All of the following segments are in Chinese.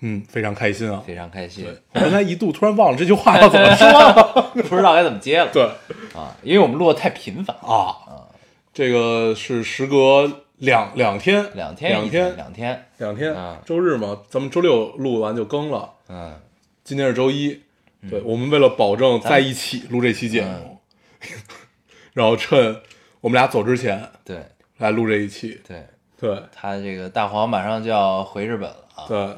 嗯，非常开心啊！非常开心。我刚才一度突然忘了这句话要怎么说。了。不知道该怎么接了。对。啊，因为我们录的太频繁，啊，这个是时隔两两天，两天一两天。两天，两天。啊，周日嘛，咱们周六录完就更了。嗯，今天是周一，对我们为了保证在一起录这期节目，然后趁我们俩走之前对。来录这一期。对，对。他这个大黄马上就要回日本了啊，对，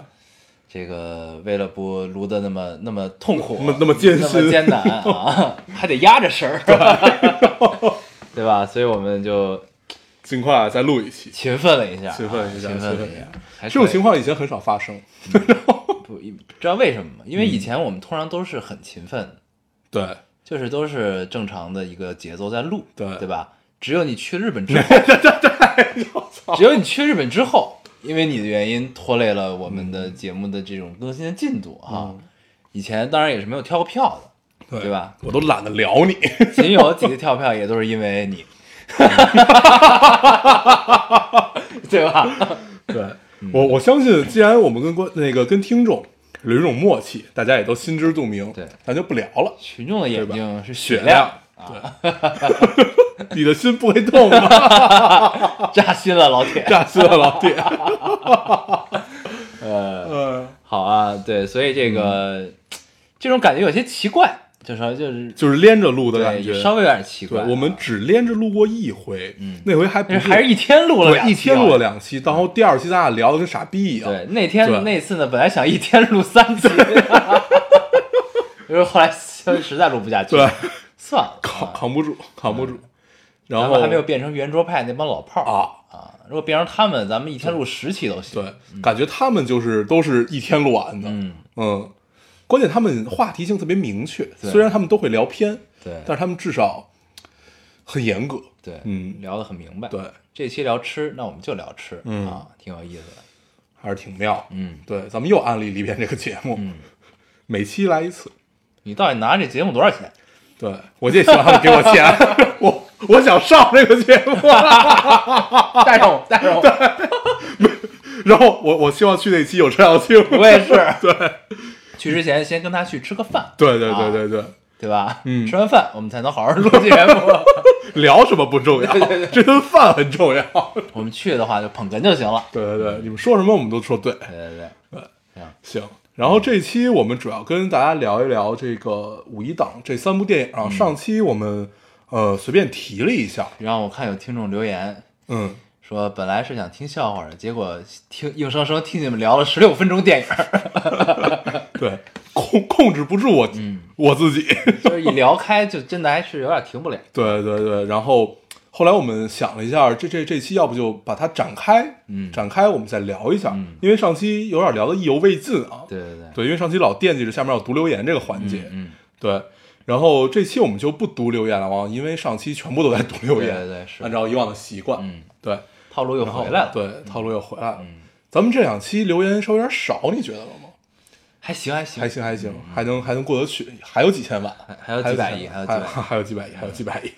这个为了不录的那么那么痛苦，那么那么艰辛那么艰难啊，还得压着声儿，对吧？所以我们就尽快再录一期。勤奋了一下啊，勤奋一下勤奋了一下这种情况以前很少发生。不知道为什么吗？因为以前我们通常都是很勤奋的，对就是都是正常的一个节奏在录，对对吧？只有你去日本之后，只有你去日本之后，因为你的原因拖累了我们的节目的这种更新的进度哈。以前当然也是没有跳过票的，对对吧？我都懒得聊你。仅有几次跳票也都是因为你，对吧？对我，我相信，既然我们跟观那个跟听众有一种默契，大家也都心知肚明，对，咱就不聊了。群众的眼睛是雪雪亮啊，你的心不会动吗？扎心了，老铁。扎心了，老铁。呃，嗯，好啊，对，所以这个、这种感觉有些奇怪，就是说就是就是连着录的感，觉，稍微有点奇怪啊。，我们只连着录过一回，嗯那回还不是还是一天录了两期对一天录了啊两期，然后第二期咱俩聊的跟傻逼一样。对，那天那次呢，本来想一天录三期，因为后来实在录不下去，对，算了，扛啊扛不住，扛不住。然后还没有变成圆桌派那帮老炮儿啊啊！如果变成他们，咱们一天录十期都行。对，感觉他们就是都是一天录完的。嗯，嗯，关键他们话题性特别明确，虽然他们都会聊偏，对但是他们至少很严格。对，嗯聊得很明白。对，这期聊吃，那我们就聊吃嗯啊，挺有意思的。还是挺妙。嗯对，咱们又安利了一遍这个节目，嗯，每期来一次。你到底拿这节目多少钱？对，我就希望他们给我钱，我我想上这个节目，带上我，带上我。然后我我希望去那期有陈小青。我也是。对去之前先跟他去吃个饭，对对对对对，对吧？嗯吃完饭我们才能好好录节目。聊什么不重要，这顿饭很重要。我们去的话就捧哏就行了。对对对，你们说什么我们都说对。对对对，行，然后这期我们主要跟大家聊一聊这个五一档这三部电影啊。上期我们呃随便提了一下，然后我看有听众留言嗯，说，本来是想听笑话的，结果听硬生生听你们聊了十六分钟电影，对，控控制不住我、嗯我自己。就是一聊开就真的还是有点停不了。对对对，然后后来我们想了一下，这这这期要不就把它展开，嗯。展开我们再聊一下，嗯。因为上期有点聊的意犹未尽啊。对对对，对，因为上期老惦记着下面要读留言这个环节，嗯，对。然后这期我们就不读留言了啊，因为上期全部都在读留言，对对对是。按照以往的习惯，嗯，对，套路又回来了。，对，套路又回来了。嗯，咱们这两期留言稍微有点少，你觉得了吗？还行还行。还行还行，还能还能过得去，还有几千万，还还有几百亿，还有几百亿，还有几百亿，还有几百亿。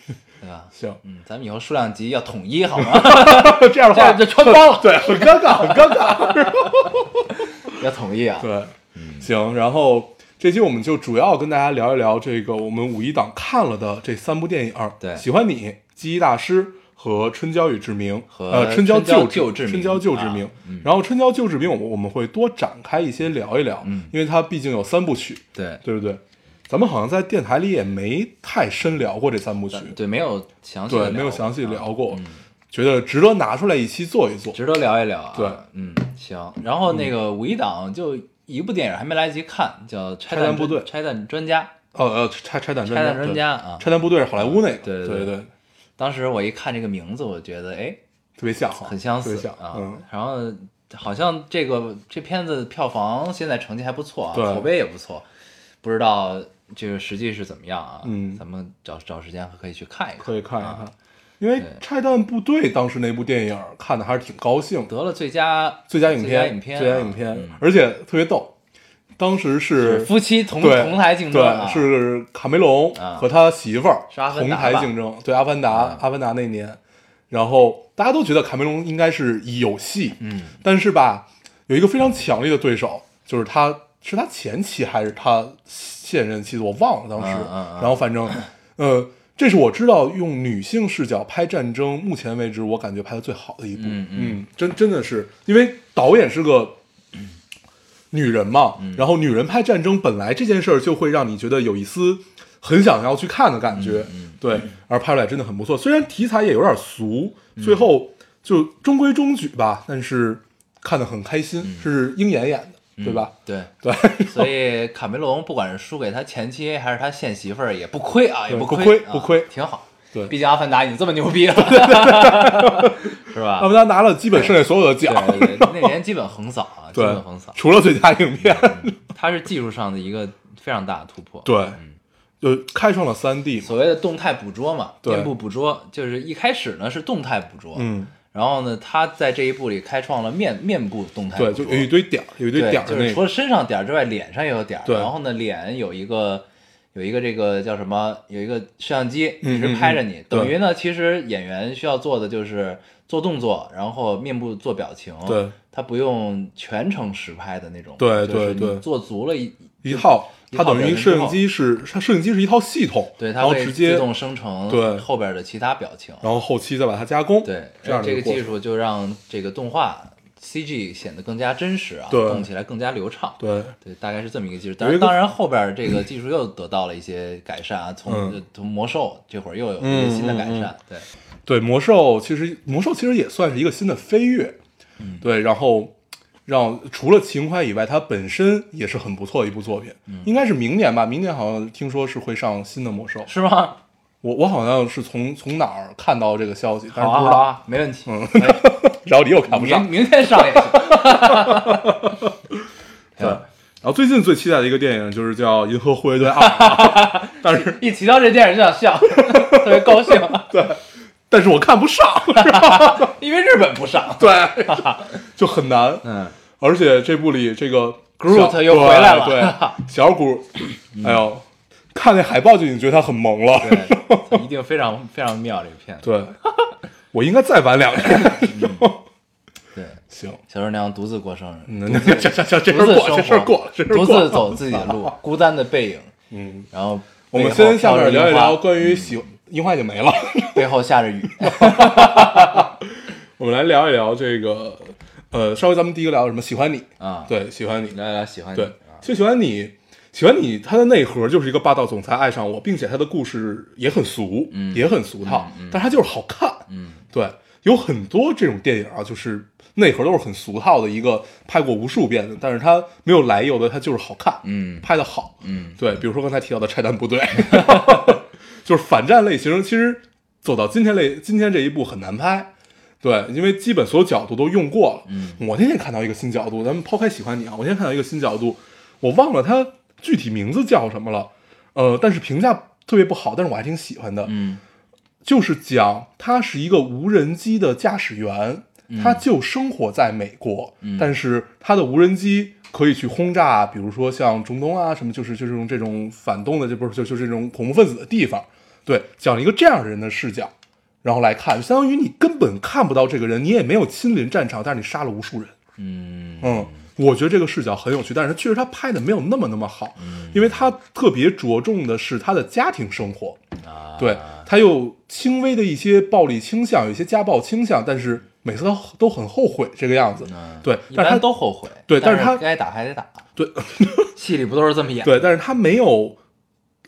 对吧？行，嗯，咱们以后数量级要统一好吗？这样的话就穿帮了对，很尴尬，很尴尬。要统一啊。对，行，然后这期我们就主要跟大家聊一聊这个我们五一档看了的这三部电影，对喜欢你、记忆大师和春娇与志明，和呃，春娇春娇救救志明春娇救志明啊嗯。然后春娇救志明，我们我们会多展开一些聊一聊，嗯因为它毕竟有三部曲，对对不对？咱们好像在电台里也没太深聊过这三部曲，对，没有详细对，聊没有详细聊过，嗯觉得值得拿出来一期做一做。值得聊一聊啊。对，嗯，行。然后那个五一档就一部电影还没来得及看，叫《拆弹部队拆弹专家哦哦，拆拆弹》，专拆弹专家啊。拆弹部队是好莱坞那个，对对对对，当时我一看这个名字，我觉得哎，特别像，很相似啊嗯。然后好像这个这片子票房现在成绩还不错啊，口碑也不错，不知道这个实际是怎么样啊？嗯咱们找找时间可以去看一看，可以看一看啊。因为《拆弹部队》当时那部电影看的还是挺高兴，得了最佳最佳影最佳片，影片啊最佳影片嗯，而且特别逗，当时是是夫妻同同台竞争啊，对，是卡梅隆啊和他媳妇儿同台竞争，对，阿凡达，啊阿凡达那年，然后大家都觉得卡梅隆应该是有戏，嗯但是吧，有一个非常强烈的对手，就是他是他前妻还是他现任妻子，我忘了当时。然后反正，呃，这是我知道用女性视角拍战争，目前为止我感觉拍的最好的一部。嗯嗯真真的是，因为导演是个。女人嘛，嗯然后女人拍战争，本来这件事儿就会让你觉得有一丝很想要去看的感觉，嗯对，而拍出来真的很不错。虽然题材也有点俗，嗯最后就中规中矩吧，但是看得很开心，是鹰眼演的，对吧？对，对，所以卡梅隆不管是输给他前妻还是他现媳妇儿也不亏啊，也不亏，不亏挺好。对毕竟阿凡达已经这么牛逼了，是吧？阿凡达拿了基本剩下所有的奖，对对对，那年基本横扫啊，基本横扫。除了最佳影片，它是技术上的一个非常大的突破。对，就开创了三 D，所谓的动态捕捉嘛，对面部捕捉，就是一开始呢是动态捕捉，嗯，然后呢，他在这一步里开创了面面部动态捕对，就有一堆点儿，有一堆点儿那个，就是除了身上点儿之外，脸上也有点儿。对然后呢，脸有一个有一个这个叫什么？有一个摄像机嗯一直拍着你。嗯嗯等于呢，其实演员需要做的就是做动作，然后面部做表情。对，他不用全程实拍的那种。对就是对对你做足了一一套，它等于摄影机是它摄影机是一套系统，对，然它会后直接自动生成对后边的其他表情。然后后期再把它加工，对，这样的这个技术就让这个动画 CG 显得更加真实啊，对动起来更加流畅。对对，大概是这么一个技术。当然，当然后边这个技术又得到了一些改善啊，从从魔兽这会儿又有一些新的改善。对，对，魔兽其实魔兽其实也算是一个新的飞跃，嗯对，然后让除了情怀以外，它本身也是很不错的一部作品，嗯应该是明年吧，明年好像听说是会上新的魔兽，是吗？我我好像是从从哪儿看到这个消息，但是不知道，好啊，没问题。嗯然后你又看不上，明明天上也行。对。然后最近最期待的一个电影就是叫《银河护卫队二》啊，但是一提到这电影就想笑，特别高兴，对但是我看不上，是吧因为日本不上。对，就很难。嗯，而且这部里这个 Groot 又回来了对，对小谷，哎呦，看那海报就已经觉得他很萌了。对，一定非常非常妙这个片子。对，我应该再晚两年。对，行，小周娘独自过生日，这这这这事儿过了，这事过了，这事过了。自走自己的路，孤单的背影。嗯，然后我们先下面聊一聊关于喜樱花已经没了，背后下着雨。我们来聊一聊这个，呃，稍微咱们第一个聊什么？喜欢你，啊，，对，喜欢你，来来喜欢你。对啊，其实喜欢你，喜欢你，它的内核就是一个霸道总裁爱上我，并且它的故事也很俗，嗯也很俗套，嗯嗯但是它就是好看。嗯对，有很多这种电影啊，就是内核都是很俗套的一个，拍过无数遍的，但是它没有来由的，它就是好看，嗯拍的好。嗯对，比如说刚才提到的《拆弹部队》就是反战类型，其实走到今天类今天这一步很难拍。对，因为基本所有角度都用过了。嗯。我那天看到一个新角度，咱们抛开喜欢你啊，我那天看到一个新角度，我忘了它具体名字叫什么了，呃，但是评价特别不好，但是我还挺喜欢的。嗯。就是讲他是一个无人机的驾驶员，他就生活在美国，嗯。但是他的无人机可以去轰炸，比如说像中东啊什么，就是就是用这种反动的，这不是就就这种恐怖分子的地方，对，讲一个这样的人的视角，然后来看，就相当于你根本看不到这个人，你也没有亲临战场，但是你杀了无数人，嗯嗯，我觉得这个视角很有趣，但是确实他拍的没有那么那么好，嗯因为他特别着重的是他的家庭生活，啊，对，他有轻微的一些暴力倾向，有一些家暴倾向，但是每次都都很后悔这个样子。嗯对，但是他都后悔。对但是他该打还得打。对 戏里不都是这么演？对，但是他没有，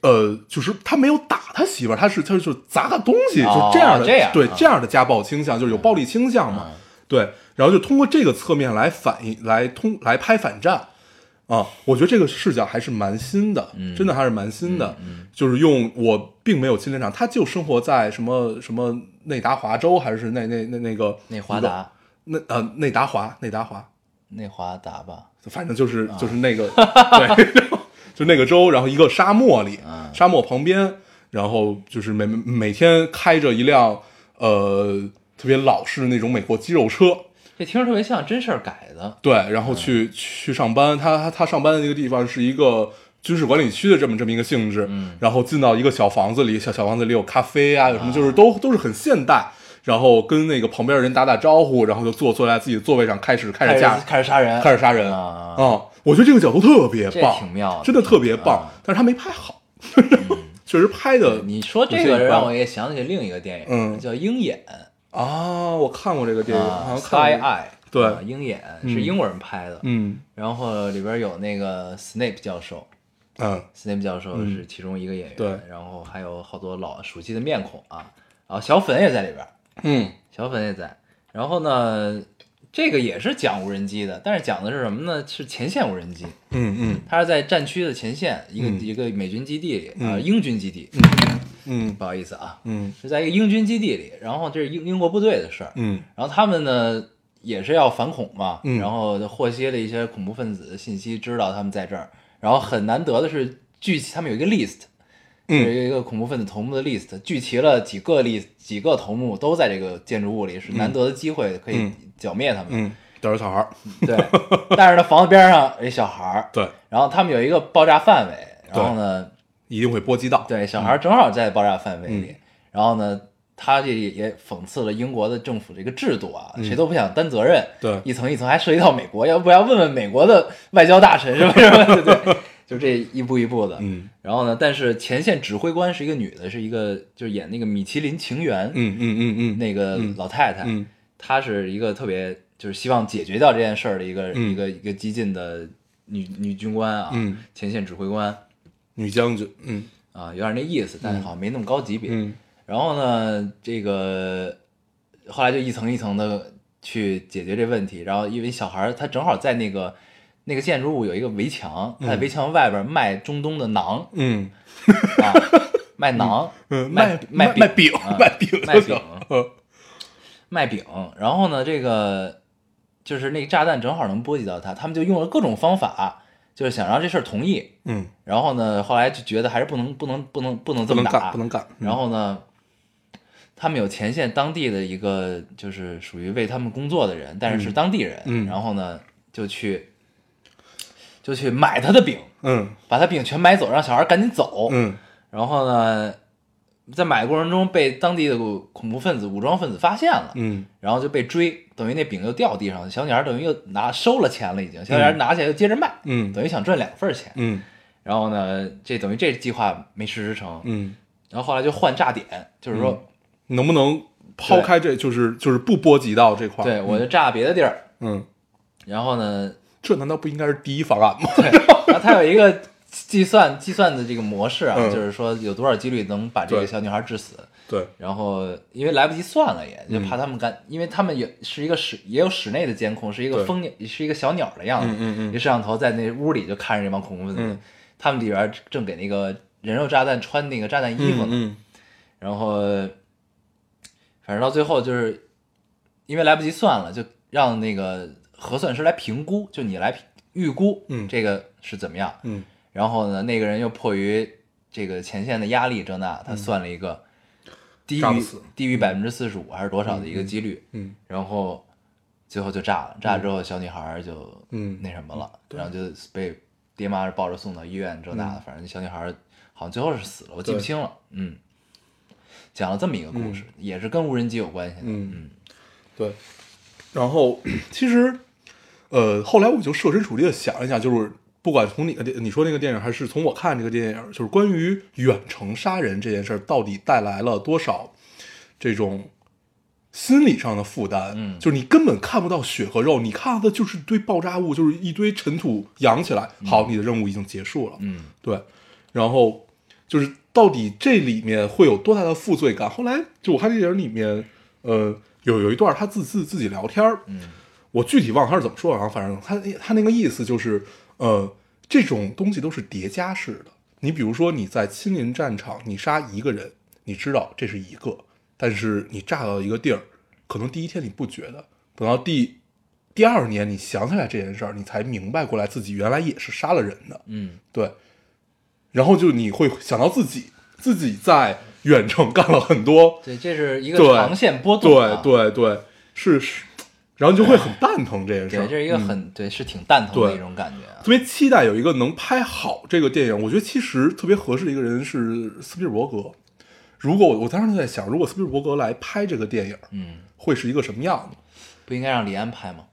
呃，就是他没有打他媳妇儿，他是他就是砸他东西，哦就这样的，对这样啊这样的家暴倾向，就是有暴力倾向嘛。嗯对，然后就通过这个侧面来反映，来通来拍反战。啊，我觉得这个视角还是蛮新的，嗯真的还是蛮新的。嗯就是用我并没有亲临场，他就生活在什么什么内达华州，还是那那那那个内华达，那呃内达华内达华内华达吧，反正就是啊就是那个 对，就那个州，然后一个沙漠里，嗯沙漠旁边，然后就是每每天开着一辆呃特别老式的那种美国肌肉车，这听着特别像真事儿改的。对，然后去、去上班。他他他上班的那个地方是一个军事管理区的这么这么一个性质，嗯然后进到一个小房子里，小小房子里有咖啡啊，有什么就是都都是很现代。然后跟那个旁边的人打打招呼，然后就坐坐在自己的座位上开始开始架开始杀人，开始杀人啊！我觉得这个角度特别棒，挺妙的真的特别棒，啊但是他没拍好，确实拍的你说这个让我也想起另一个电影，嗯叫《鹰眼》啊，我看过这个电影，好啊，《像看过 Eye》对啊鹰眼是嗯英国人拍的，嗯然后里边有那个 Snape 教授嗯，Snape 教授嗯是其中一个演员，对然后还有好多老熟悉的面孔啊，然后小粉也在里边，嗯小粉也在，然后呢，这个也是讲无人机的，但是讲的是什么呢？是前线无人机，嗯嗯。它是在战区的前线，一个、嗯。一个美军基地里啊、嗯英军基地，嗯。嗯。不好意思啊，嗯。是在一个英军基地里，然后这是英英国部队的事儿，嗯。然后他们呢也是要反恐嘛，嗯。然后就获悉了一些恐怖分子的信息，知道他们在这儿，然后很难得的是聚齐，他们有一个 list，有嗯一个恐怖分子头目的 list，聚齐了几个 list 几个头目都在这个建筑物里，是难得的机会可以嗯。剿灭他们。嗯，都是小孩儿，对，但是呢，房子边上有一小孩儿，对，然后他们有一个爆炸范围，然后呢，一定会波及到，对，小孩儿正好在爆炸范围嗯。里，然后呢，他这也讽刺了英国的政府这个制度啊，嗯。谁都不想担责任，对。一层一层还涉及到美国，要不要问问美国的外交大臣是不是？对对，就这一步一步的，嗯。然后呢，但是前线指挥官是一个女的，是一个就是演那个米其林情缘、嗯嗯嗯嗯，那个嗯。老太太，嗯。她是一个特别就是希望解决掉这件事儿的一个、嗯。一个一个激进的女女军官啊，嗯前线指挥官。女将军，嗯。啊，有点那意思，但是好像没那么高级别。嗯。然后呢，这个后来就一层一层的去解决这问题。然后因为小孩儿他正好在那个那个建筑物有一个围墙，他在围墙外边卖中东的馕嗯。啊，卖馕，嗯，卖卖卖饼啊卖饼卖饼卖饼。然后呢，这个就是那个炸弹正好能波及到他，他们就用了各种方法，就是想让这事儿同意。嗯，然后呢，后来就觉得还是不能不能不能不能这么打，干不能干，嗯然后呢，他们有前线当地的一个就是属于为他们工作的人，但是是当地人，嗯。然后呢就去就去买他的饼，嗯把他饼全买走，让小孩赶紧走。嗯然后呢，在买的过程中被当地的恐怖分子、武装分子发现了，嗯然后就被追，等于那饼又掉地上，小女孩等于又拿收了钱了，已经，小女孩拿起来又接着卖，嗯等于想赚两份钱。嗯然后呢，这等于这计划没实施成，嗯，然后后来就换炸点，就是说。能不能抛开这就是就是不波及到这块儿？对，我就炸别的地儿，嗯，然后呢，这难道不应该是第一方案吗？对，然后它有一个计算计算的这个模式啊，嗯。就是说有多少几率能把这个小女孩致死，对，然后因为来不及算了也，就嗯。怕他们干，因为他们也是一个室也有室内的监控，是一个对。蜂鸟，是一个小鸟的样子，嗯嗯嗯。一摄像头在那屋里就看着这帮恐怖分子，嗯。他们里边正给那个人肉炸弹穿那个炸弹衣服呢，嗯。然后反正到最后就是因为来不及算了，就让那个核算师来评估，就你来评预估，嗯。这个是怎么样。嗯。然后呢，那个人又迫于这个前线的压力这那，他算了一个低于低于百分之四十五还是多少的一个几率，嗯。然后最后就炸了。炸了之后，小女孩就嗯。那什么了，对。然后就被爹妈抱着送到医院这那的，反正小女孩好像最后是死了，我记不清了。嗯，讲了这么一个故事，也是跟无人机有关系的。嗯。对。然后其实，呃，后来我就设身处地的想一想，就是不管从你的电你说那个电影，还是从我看这个电影，就是关于远程杀人这件事儿，到底带来了多少这种心理上的负担？嗯就是你根本看不到血和肉，你看到的就是一堆爆炸物，就是一堆尘土扬起来。好，你的任务已经结束了。嗯对，然后就是到底这里面会有多大的负罪感？后来就我看电影里面，呃，有有一段他自自自己聊天儿，嗯我具体忘了他是怎么说的，然后反正他他那个意思就是，呃，这种东西都是叠加式的。你比如说你在亲临战场，你杀一个人，你知道这是一个，但是你炸到一个地儿，可能第一天你不觉得，等到第第二年你想起来这件事儿，你才明白过来自己原来也是杀了人的，嗯。对，然后就你会想到自己自己在远程干了很多，对，这是一个对长线波动、对啊，对对，是是，然后你就会很蛋疼这件事对，儿，这是一个嗯很、对，是挺蛋疼的一种感觉啊。特别期待有一个能拍好这个电影。我觉得其实特别合适的一个人是斯皮尔伯格。如果我我当时就在想，如果斯皮尔伯格来拍这个电影，嗯，会是一个什么样子？不应该让李安拍吗？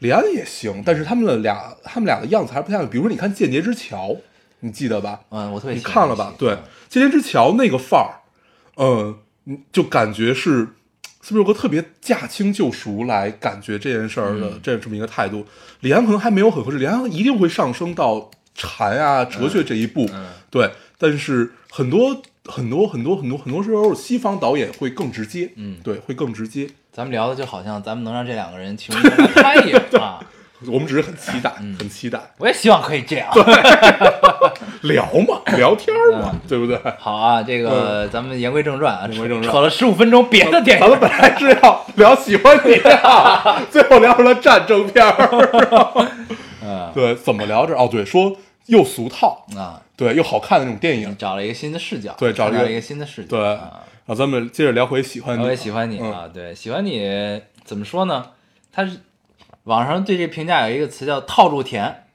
李安也行，但是他们的俩他们俩的样子还不太。比如说，你看《间谍之桥》，你记得吧？嗯，我特别你看了吧？对，《间谍之桥》那个范儿，嗯，你就感觉是斯皮尔伯格特别驾轻就熟来感觉这件事儿的嗯这这么一个态度。李安可能还没有很合适，李安一定会上升到禅啊、哲学这一步，嗯对。但是很多很多很多很多很多时候，西方导演会更直接，嗯对，会更直接。咱们聊的就好像咱们能让这两个人其中一个来拍一样啊。我们只是很期待，嗯很期待我也希望可以这样。对聊嘛，聊天儿嘛，对不对？好啊，这个咱们言归正传啊，嗯言归正传扯了十五分钟别的电影咱们。本来是要聊喜欢你的，最后聊成了战争片儿。嗯对，怎么聊这？哦，对，说又俗套，啊，对，又好看的那种电影。找了一个新的视角，对找了一个新的视角。对，然啊，后咱们接着聊回喜欢你。我也喜欢你嗯啊，对，喜欢你怎么说呢？他是网上对这评价有一个词叫套路甜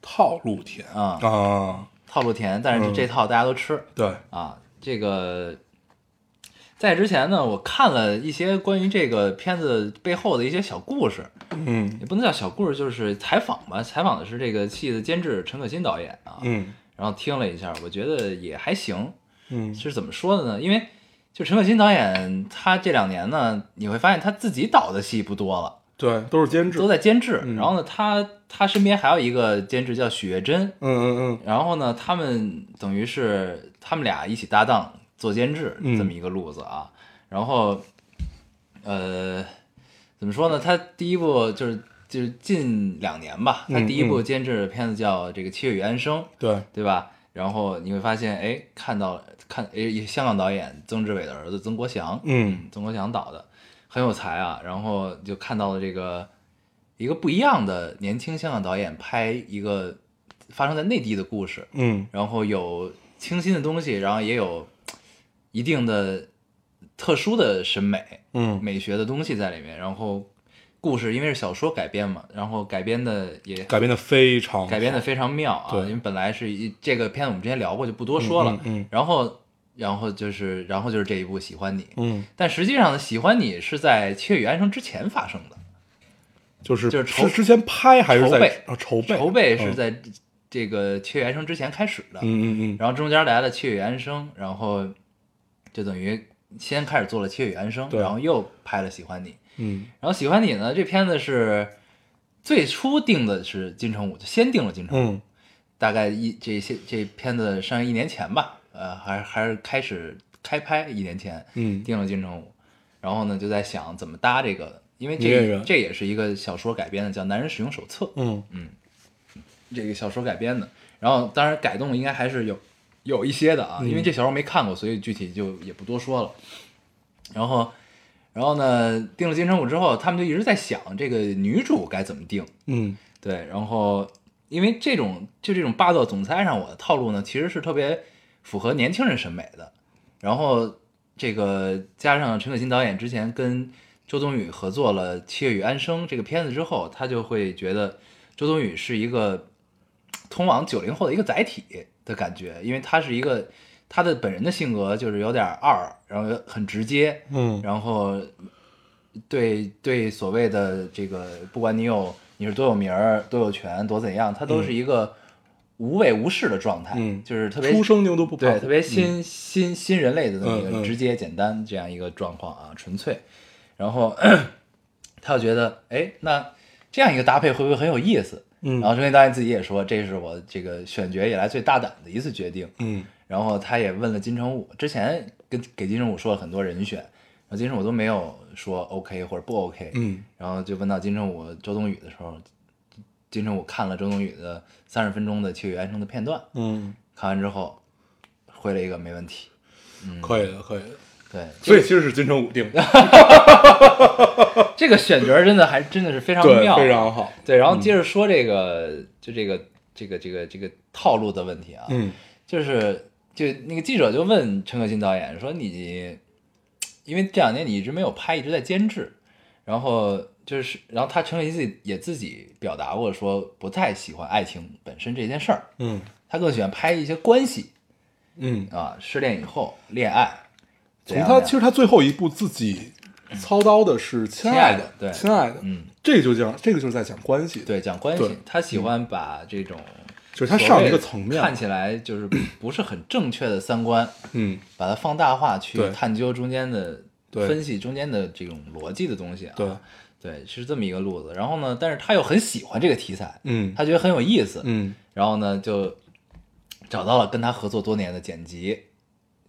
套路甜啊，啊，套路甜，但是嗯这套大家都吃对，啊。这个在之前呢，我看了一些关于这个片子背后的一些小故事，嗯也不能叫小故事，就是采访吧。采访的是这个戏的监制陈可辛导演啊，嗯然后听了一下，我觉得也还行。嗯是怎么说的呢？因为就陈可辛导演，他这两年呢，你会发现他自己导的戏不多了，对，都是监制。都在监制。嗯然后呢，他他身边还有一个监制叫许月珍，嗯嗯嗯然后呢，他们等于是他们俩一起搭档做监制嗯这么一个路子啊。然后，呃，怎么说呢？他第一部就是就是近两年吧，他嗯第一部嗯监制的片子叫这个《七月与安生》，对，对吧？然后你会发现，哎，看到看，哎，香港导演曾志伟的儿子曾国祥，嗯曾国祥导的，很有才啊。然后就看到了这个一个不一样的年轻香港导演拍一个发生在内地的故事，嗯然后有清新的东西，然后也有一定的特殊的审美嗯美学的东西在里面。然后故事因为是小说改编嘛，然后改编的也改编的非常改编的非常妙啊，因为本来是一这个片子我们之前聊过，就不多说了。嗯嗯嗯然后，然后就是，然后就是这一部《喜欢你》，嗯，但实际上呢，《喜欢你》是在《七月与安生》之前发生的，就是就是筹之前拍还是在筹备啊筹备筹备是嗯在这个《七月与安生》之前开始的。嗯嗯嗯然后中间来了《七月与安生》，然后就等于先开始做了《七月与安生》，对然后又拍了《喜欢你》。嗯然后《喜欢你》呢，这片子是最初定的是金城武，就先定了金城武。嗯大概一这些这片子上映一年前吧，呃，还是还是开始开拍一年前，嗯定了金城武，然后呢就在想怎么搭这个，因为这女演员这也是一个小说改编的，叫《男人使用手册》，嗯。这个小说改编的，然后当然改动应该还是有有一些的啊，嗯因为这小说没看过，所以具体就也不多说了。然后，然后呢，定了金城武之后，他们就一直在想这个女主该怎么定，嗯。对，然后因为这种就这种霸道总裁上我的套路呢，其实是特别符合年轻人审美的。然后这个加上陈可辛导演之前跟周冬雨合作了《七月与安生》这个片子之后，他就会觉得周冬雨是一个通往九零后的一个载体的感觉，因为他是一个他的本人的性格就是有点二，然后很直接，嗯然后对对所谓的这个，不管你有你是多有名儿、多有权、多怎样，他都是一个无畏无事的状态，嗯就是特别出生牛犊不怕对特别新、新新人类的这么一嗯嗯个直接简单这样一个状况啊，纯粹。然后 他就觉得，哎，那这样一个搭配会不会很有意思？嗯然后陈导演自己也说，这是我这个选角以来最大胆的一次决定。嗯然后他也问了金城武，之前跟给金城武说了很多人选，然后金城武都没有说 OK 或者不 OK，嗯然后就问到金城武、周冬雨的时候，金城武看了周冬雨的三十分钟的《七月与安生》的片段，嗯，看完之后回了一个没问题，嗯可以的可以的，对，所以其实是金城武定的，这个选角真的还真的是非常，妙，非常好。对。然后接着说这个，就这个这个这个这个套路的问题啊，嗯就是就那个记者就问陈可辛导演说你，因为这两年你一直没有拍，一直在监制，然后就是然后他陈可辛自己也自己表达过说不太喜欢爱情本身这件事儿，嗯。他更喜欢拍一些关系嗯，啊，失恋以后恋爱。怎从他其实他最后一部自己操刀的是《亲爱的》，对亲爱的，嗯，这个就讲这个就是在讲关系，，对讲关系，他喜欢把这种就是他上一个层面，看起来就是不是很正确的三观，嗯。把它放大化去探究中间的对分析中间的这种逻辑的东西啊。对，对，是这么一个路子。然后呢，但是他又很喜欢这个题材，嗯他觉得很有意思，嗯然后呢就找到了跟他合作多年的剪辑，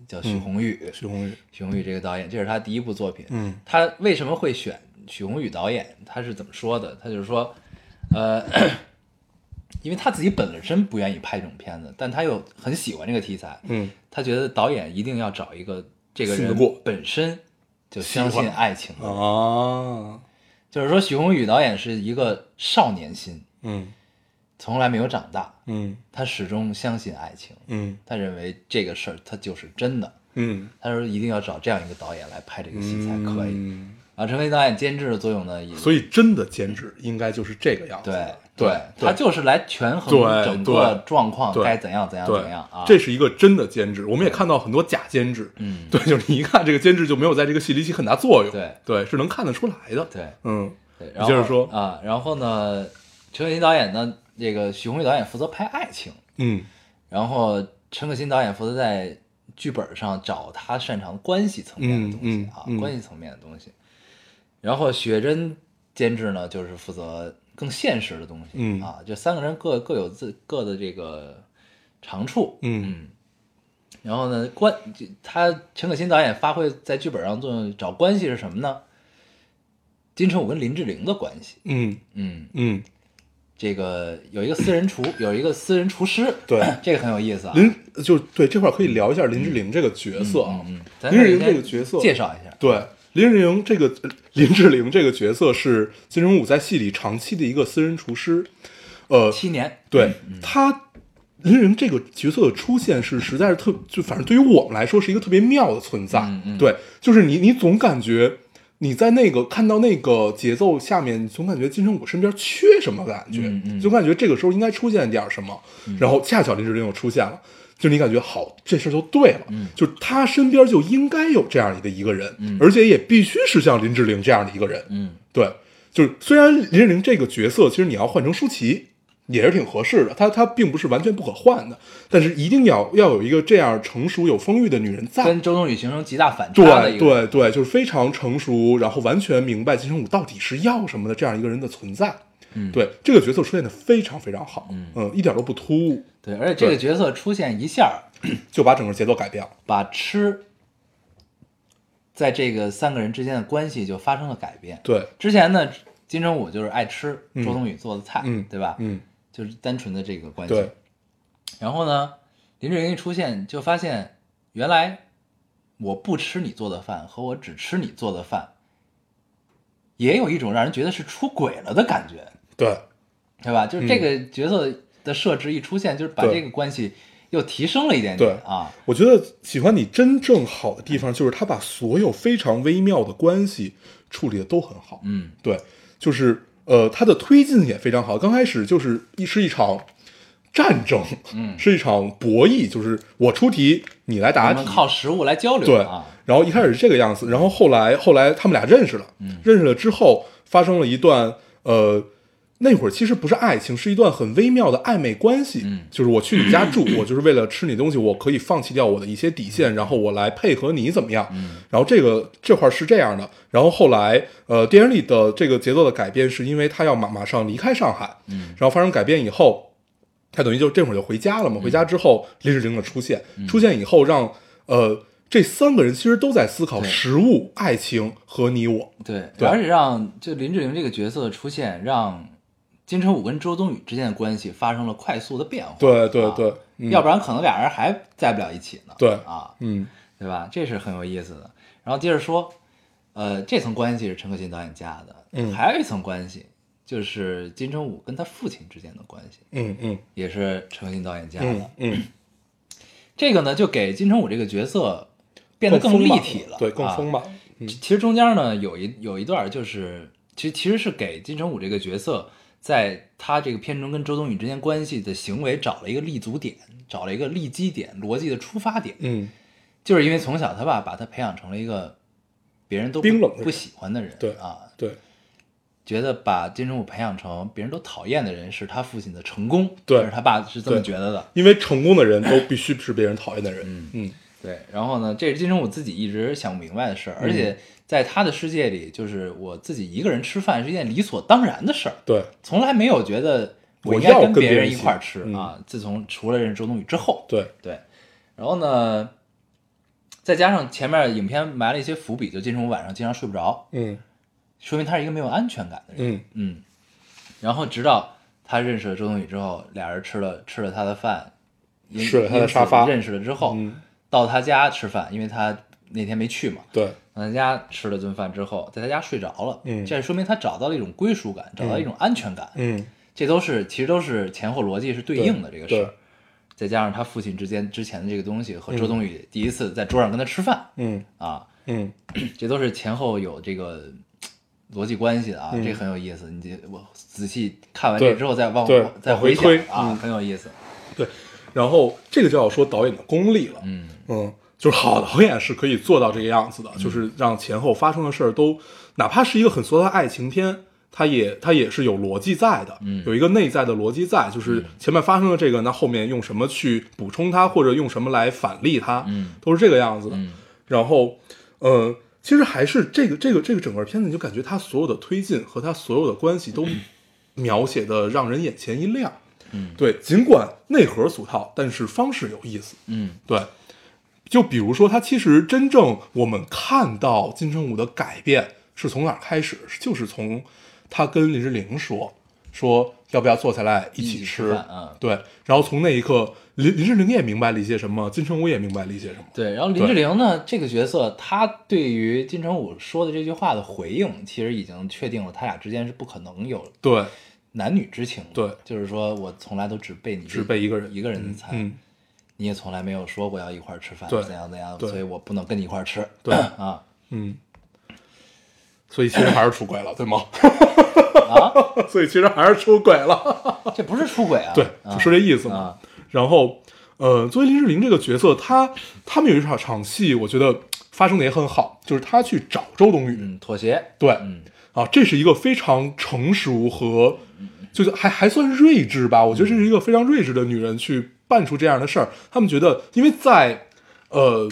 叫许宏宇。许宏宇，许宏宇这个导演，这是他第一部作品。嗯他为什么会选许宏宇导演？他是怎么说的？他就是说，呃，因为他自己本身不愿意拍这种片子，但他又很喜欢这个题材，嗯他觉得导演一定要找一个这个人本身就相信爱情的人，啊，就是说许宏宇导演是一个少年心，嗯从来没有长大，嗯他始终相信爱情，嗯他认为这个事儿他就是真的。嗯，他说一定要找这样一个导演来拍这个戏才可以。嗯啊，陈飞导演监制的作用呢，也所以真的监制应该就是这个样子对，对，他就是来权衡整个状况该怎样怎样怎样啊。这是一个真的监制，我们也看到很多假监制，嗯对，就是你一看这个监制就没有在这个戏里起很大作用，对对，是能看得出来的，对嗯然后接着说啊，然后呢，陈可辛导演呢，这个许宏宇导演负责拍爱情，嗯然后陈可辛导演负责在剧本上找他擅长关系层面的东西啊，关系层面的东西。然后雪珍监制呢，就是负责更现实的东西、嗯。啊，就三个人各各有自各的这个长处，嗯。然后呢，关他陈可辛导演发挥在剧本上作用找关系是什么呢？金城武跟林志玲的关系，嗯。嗯，嗯，这个有一个私人厨，有一个私人厨师，对。这个很有意思啊。林就对这块可以聊一下林志玲这个角色啊，嗯，咱林志玲这个角色介绍一下，对，林志玲这个林志玲这个角色是金城武在戏里长期的一个私人厨师，呃，七年，对他林志玲这个角色的出现是实在是特，就反正对于我们来说是一个特别妙的存在。嗯嗯。对，就是你你总感觉你在那个看到那个节奏下面，你总感觉金城武身边缺什么感觉，嗯嗯。就感觉这个时候应该出现点什么，然后恰巧林志玲又出现了。就你感觉好，这事儿就对了，嗯。就他身边就应该有这样的一个人，而且也必须是像林志玲这样的一个人，嗯。对，就是虽然林志玲这个角色，其实你要换成舒淇也是挺合适的，她她并不是完全不可换的，但是一定要要有一个这样成熟有风韵的女人在。跟周冬雨形成极大反差的对一个人，对对，就是非常成熟，然后完全明白金城武到底是要什么的这样一个人的存在。嗯。对，这个角色出现的非常非常好，嗯一点都不突兀，对，而且这个角色出现一下，就把整个节奏改变了。把吃在这个三个人之间的关系就发生了改变。对，之前呢，金城武就是爱吃嗯周冬雨做的菜，嗯对吧？嗯，就是单纯的这个关系。对，然后呢，林志玲一出现，就发现原来我不吃你做的饭和我只吃你做的饭，也有一种让人觉得是出轨了的感觉，对，对吧？就是这个角色的设置一出现，就是把这个关系又提升了一点对点啊。我觉得喜欢你真正好的地方就是他把所有非常微妙的关系处理的都很好。嗯对，就是呃，他的推进也非常好。刚开始就是一是一场战争，嗯是一场博弈，就是我出题，你来答题，靠食物来交流对啊。然后一开始是这个样子，然后后来后来他们俩认识了，嗯认识了之后发生了一段呃，那会儿其实不是爱情，是一段很微妙的暧昧关系。嗯就是我去你家住，我就是为了吃你东西，我可以放弃掉我的一些底线，然后我来配合你怎么样？嗯然后这个这块儿是这样的，然后后来呃，电影里的这个节奏的改变是因为他要马马上离开上海，嗯然后发生改变以后，他等于就这会儿就回家了嘛。回家之后，林志玲的出现，出现以后让呃这三个人其实都在思考食物、爱情和你我。对，对而且让就林志玲这个角色的出现，让金城武跟周冬雨之间的关系发生了快速的变化。对对啊对嗯要不然可能俩人还在不了一起呢。对啊，嗯对吧？这是很有意思的。然后接着说，呃，这层关系是陈可辛导演加的，嗯还有一层关系就是金城武跟他父亲之间的关系，嗯嗯也是陈可辛导演加的。嗯嗯，这个呢，就给金城武这个角色变得更立体了，对，更啊丰满。嗯其实中间呢有一有一段就是，其实其实是给金城武这个角色，在他这个片中跟周冬雨之间关系的行为找了一个立足点，找了一个立基点，逻辑的出发点，嗯，就是因为从小他爸把他培养成了一个别人都不冰冷的不喜欢的人，对啊，对。觉得把金城武培养成别人都讨厌的人是他父亲的成功，对。他爸是这么觉得的，因为成功的人都必须是别人讨厌的人。嗯嗯。对，然后呢，这是金城武自己一直想不明白的事儿，嗯。而且在他的世界里，就是我自己一个人吃饭是一件理所当然的事儿，对。从来没有觉得我我应该跟别人一块儿吃、嗯。啊。自从除了认识周冬雨之后，对，对，然后呢，再加上前面影片埋了一些伏笔，就金城武晚上经常睡不着，嗯。说明他是一个没有安全感的人。嗯。嗯，然后直到他认识了周冬雨之后，俩人吃了吃了他的饭，因吃了他的沙发认识了之后，嗯，到他家吃饭，因为他那天没去嘛，对到他家吃了顿饭之后，在他家睡着了，嗯这说明他找到了一种归属感，找到一种安全感，嗯这都是其实都是前后逻辑是对应的这个事儿。再加上他父亲之间之前的这个东西和周冬雨第一次在桌上跟他吃饭、嗯啊，嗯 这都是前后有这个逻辑关系的啊，嗯这很有意思。你这我仔细看完这之后再往再回想啊，嗯很有意思。对。然后这个就要说导演的功力了。嗯嗯，就是好导演是可以做到这个样子的，就是让前后发生的事儿都，哪怕是一个很俗的爱情片，它也它也是有逻辑在的，嗯有一个内在的逻辑在，就是前面发生了这个，那后面用什么去补充它，或者用什么来反例它，嗯都是这个样子的。嗯然后，呃，其实还是这个这个这个整个片子，你就感觉它所有的推进和它所有的关系都 描写的让人眼前一亮。嗯对，尽管内核俗套，但是方式有意思。嗯对，就比如说，他其实真正我们看到金城武的改变是从哪儿开始？就是从他跟林志玲说说要不要坐下来一一起起吃，啊对，然后从那一刻，林林志玲也明白了一些什么，金城武也明白了一些什么。对，然后林志玲呢，这个角色，她对于金城武说的这句话的回应，其实已经确定了他俩之间是不可能有对，男女之情的。对就是说我从来都只被你只被一个人一个人的菜，嗯，你也从来没有说过要一块儿吃饭，对怎样怎样，对所以我不能跟你一块儿吃。对啊嗯，所以其实还是出轨了，对吗？啊，所以其实还是出轨了。这不是出轨啊？对，啊就是这意思嘛。啊然后，呃，作为林志玲这个角色，她他们有一场场戏，我觉得发生的也很好，就是她去找周冬雨，嗯，妥协，对，嗯啊，这是一个非常成熟和就是还还算睿智吧，我觉得这是一个非常睿智的女人去办出这样的事儿。他们觉得，因为在呃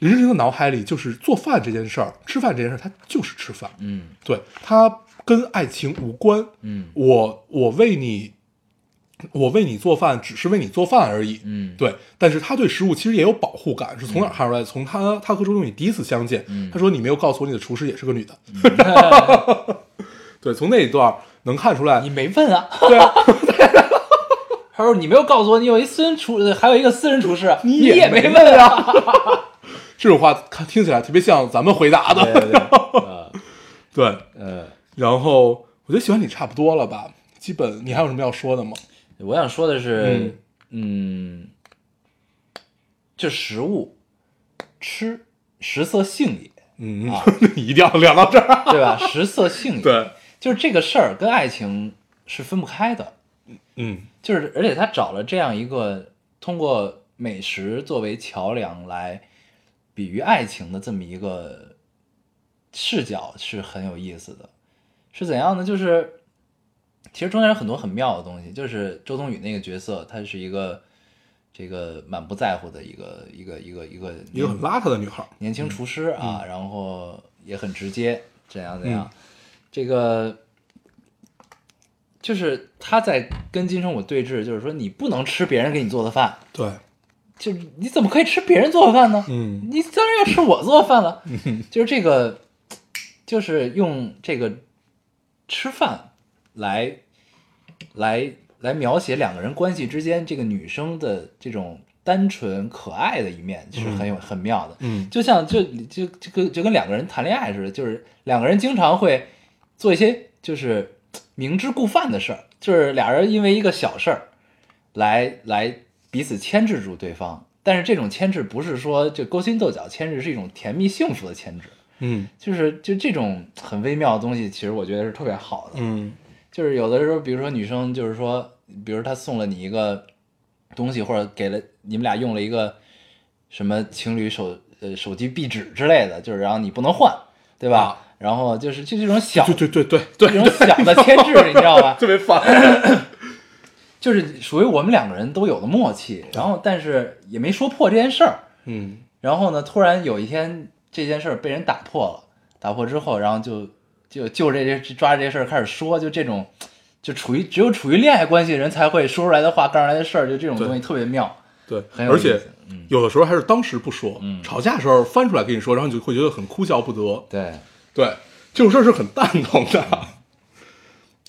林志玲的脑海里，就是做饭这件事儿，吃饭这件事儿，她就是吃饭，嗯对，它跟爱情无关。嗯我我为你，我为你做饭，只是为你做饭而已。嗯，对，但是他对食物其实也有保护感，是从哪儿看出来的？从他他和周冬雨第一次相见，嗯他说你没有告诉我你的厨师也是个女的。对，从那一段能看出来你，没问啊。对啊，他说你没有告诉我你有一私人厨，还有一个私人厨师，你也也没问啊。这种话看听起来特别像咱们回答的。对对 对，呃对，呃，然后我觉得喜欢你差不多了吧，基本你还有什么要说的吗？我想说的是，嗯，这食物吃食色性也，嗯，一定要聊到这儿。对吧？食色性也，对，就是这个事儿跟爱情是分不开的。嗯就是而且他找了这样一个通过美食作为桥梁来比喻爱情的这么一个视角是很有意思的。是怎样呢？就是其实中间有很多很妙的东西，就是周冬雨那个角色，她是一个这个满不在乎的一个一个一个一个一个很邋遢的女孩。年轻厨师啊，然后也很直接，怎样怎样，嗯这个就是他在跟金城武对峙，就是说你不能吃别人给你做的饭，对，就是你怎么可以吃别人做的饭呢？嗯你当然要吃我做的饭了。就是这个，就是用这个吃饭来来来描写两个人关系之间这个女生的这种单纯可爱的一面，是很有、很妙的。嗯就像就就就跟就跟两个人谈恋爱似的，就是两个人经常会做一些就是明知故犯的事儿，就是俩人因为一个小事儿来来彼此牵制住对方。但是这种牵制不是说就勾心斗角牵制，是一种甜蜜幸福的牵制。嗯就是就这种很微妙的东西，其实我觉得是特别好的。嗯就是有的时候，比如说女生，就是说，比如她送了你一个东西，或者给了你们俩用了一个什么情侣手呃手机壁纸之类的，就是然后你不能换，对吧？啊然后就是就这种小对对对对对这种小的牵制，你知道吧？特别烦。就是属于我们两个人都有的默契，然后但是也没说破这件事儿。嗯然后呢，突然有一天这件事儿被人打破了，打破之后，然后就就就这些抓着这事儿开始说，就这种就处于只有处于恋爱关系的人才会说出来的话，干出来的事儿，就这种东西特别妙。对，很有意思而且嗯有的时候还是当时不说，嗯吵架的时候翻出来跟你说，然后你就会觉得很哭笑不得。对，对，这种事儿是很蛋疼的。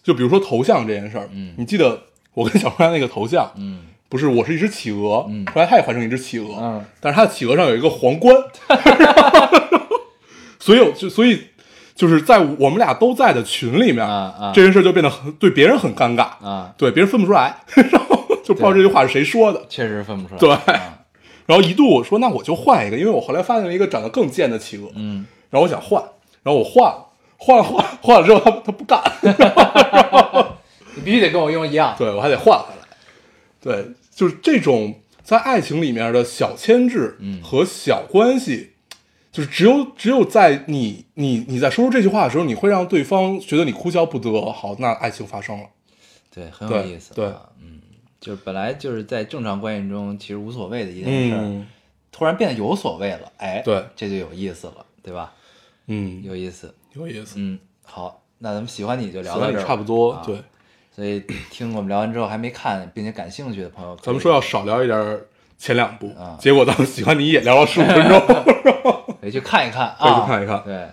就比如说头像这件事儿，嗯你记得我跟小川那个头像，嗯不是我是一只企鹅，嗯后来他也换成一只企鹅，嗯但是他的企鹅上有一个皇冠，所以有就所以就是在我们俩都在的群里面，啊啊这件事就变得很对别人很尴尬，啊，对别人分不出来，然后就不知道这句话是谁说的。确实分不出来。对啊然后一度我说那我就换一个，因为我后来发现了一个长得更贱的企鹅，嗯，然后我想换，然后我换了，换了换了换了之后他他不干，你必须得跟我用一样。对我还得换回来。对，就是这种在爱情里面的小牵制嗯和小关系，就是只有只有在你你你在说出这句话的时候，你会让对方觉得你哭笑不得。好，那爱情发生了。对，很有意思。对啊嗯，就是本来就是在正常关系中其实无所谓的一件事突然变得有所谓了，哎，对这就有意思了，对吧？嗯，有意思。有意思。嗯，好，那咱们喜欢你就聊到这儿，差不多，啊。对。所以听我们聊完之后还没看并且感兴趣的朋友，咱们说要少聊一点前两部，啊。结果咱们喜欢你也聊了十五分钟，可以去看一看啊，去看一看。对，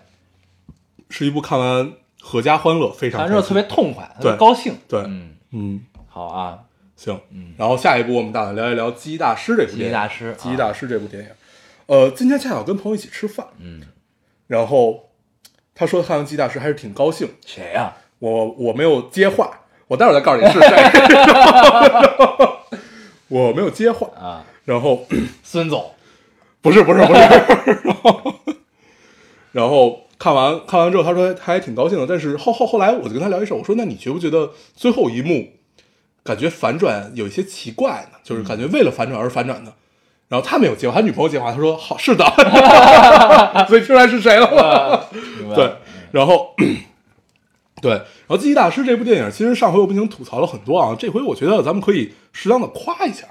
是一部看完合家欢乐，非常看完之后特别痛快，特别对。高兴。对嗯，嗯，好啊，行，嗯。然后下一步我们打算聊一聊《记忆大师》这部电影。记忆大师记忆大师》这部电影，呃，今天恰巧跟朋友一起吃饭，嗯，然后他说看完《记忆大师》还是挺高兴，谁呀？我我没有接话，我待会儿再告诉你是谁，我没有接话，啊，然后。孙总，不是不是不是，然后然后看完看完之后，他说他还挺高兴的，但是后后后来我就跟他聊一事，我说那你觉不觉得最后一幕感觉反转有一些奇怪呢？就是感觉为了反转而反转的。然后他没有接话，他女朋友接话，他说好是的，所以听出来是谁了吗？对，然后 对，然后《记忆大师》这部电影，其实上回我不已经吐槽了很多啊，这回我觉得咱们可以适当的夸一下，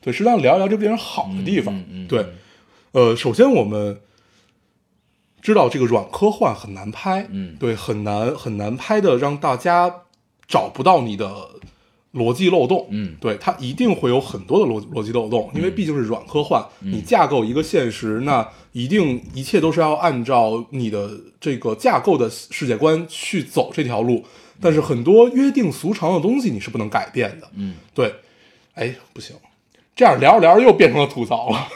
对，适当聊一聊这部电影好的地方。对，呃，首先我们知道这个软科幻很难拍，嗯对，很难很难拍的让大家找不到你的逻辑漏洞，嗯。对，它一定会有很多的逻逻辑漏洞，因为毕竟是软科幻，嗯。你架构一个现实，那一定一切都是要按照你的这个架构的世界观去走这条路，但是很多约定俗成的东西你是不能改变的，嗯，对，哎，不行，这样聊着聊着又变成了吐槽了。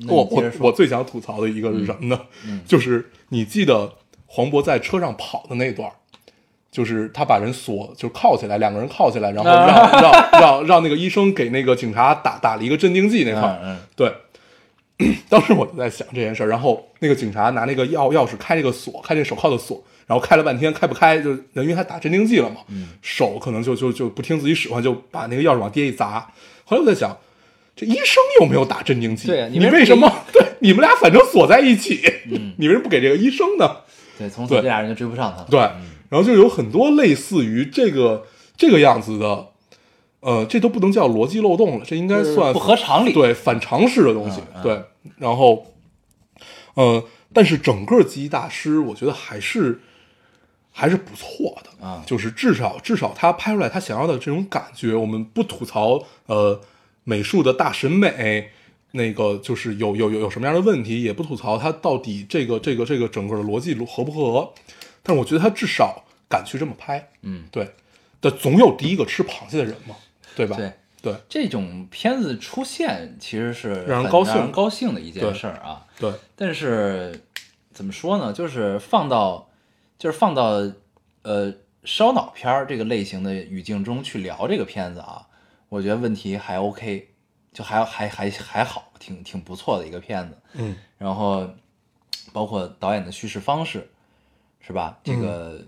那我我最想吐槽的一个是什么呢？嗯。就是你记得黄渤在车上跑的那段儿就是他把人锁，就铐起来，两个人铐起来，然后让、让让让那个医生给那个警察打打了一个镇定剂那块儿。嗯对，当时我就在想这件事儿，然后那个警察拿那个钥钥匙开这个锁，开这手铐的锁，然后开了半天开不开，就因为他打镇定剂了嘛，嗯手可能就就就不听自己使唤，就把那个钥匙往地下一砸。后来我在想，这医生有没有打镇定剂？你你为什么为什么？对，你们俩反正锁在一起，嗯你为什么不给这个医生呢？对，从此这俩人就追不上他了。对，然后就有很多类似于这个这个样子的，呃，这都不能叫逻辑漏洞了，这应该算不合常理对反常识的东西。嗯嗯对，然后，呃，但是整个记忆大师，我觉得还是还是不错的啊就是至少至少他拍出来他想要的这种感觉，我们不吐槽呃美术的大审美。那个就是有有有有什么样的问题，也不吐槽他到底这个这个这个整个的逻辑合不合，但是我觉得他至少敢去这么拍，嗯，对，但总有第一个吃螃蟹的人嘛，对吧？对，对这种片子出现其实是让人高兴让人高兴的一件事儿啊。对，但是怎么说呢？就是放到就是放到呃烧脑片儿这个类型的语境中去聊这个片子啊，我觉得问题还 OK，就还还还还好，挺挺不错的一个片子。嗯然后包括导演的叙事方式，是吧？这个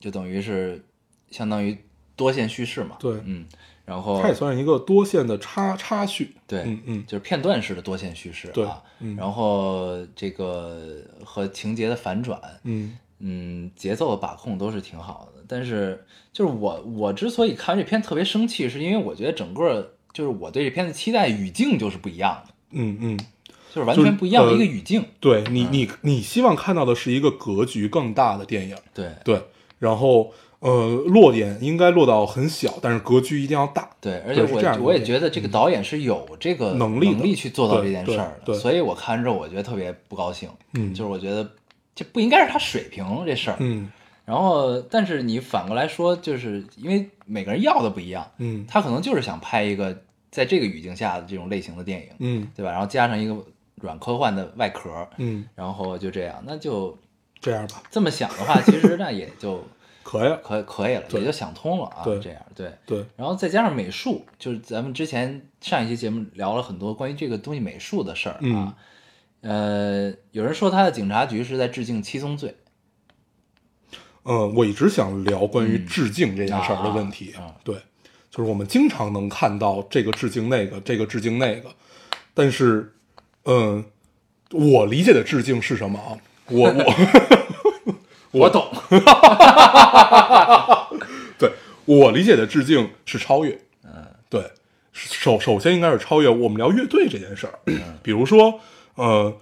就等于是相当于多线叙事嘛。对嗯，然后它也算是一个多线的插插叙。对，嗯嗯就是片段式的多线叙事对啊。嗯然后这个和情节的反转，嗯嗯，节奏的把控都是挺好的。但是就是我我之所以看这片特别生气，是因为我觉得整个就是我对这片的期待语境就是不一样的，嗯嗯，就是完全不一样的一个呃语境。对你你你希望看到的是一个格局更大的电影，对对，然后呃落点应该落到很小，但是格局一定要大。对，而且是这样我我也觉得这个导演是有这个能力能力去做到这件事儿的，所以我看之后我觉得特别不高兴。嗯就是我觉得这不应该是他水平这事儿。嗯然后，但是你反过来说，就是因为每个人要的不一样，嗯他可能就是想拍一个在这个语境下的这种类型的电影，嗯对吧？然后加上一个软科幻的外壳，嗯，然后就这样，那就这样吧，这么想的话，其实那也就可以。可可以了，也就想通了啊。对这样对。对，然后再加上美术，就是咱们之前上一期节目聊了很多关于这个东西美术的事儿啊。呃，有人说他的警察局是在致敬七宗罪，嗯，我一直想聊关于致敬这件事儿的问题。嗯对，就是我们经常能看到这个致敬那个，这个致敬那个，但是，嗯，我理解的致敬是什么啊？我我 我懂。对我理解的致敬是超越。嗯，对，首首先应该是超越。我们聊乐队这件事儿，比如说，呃，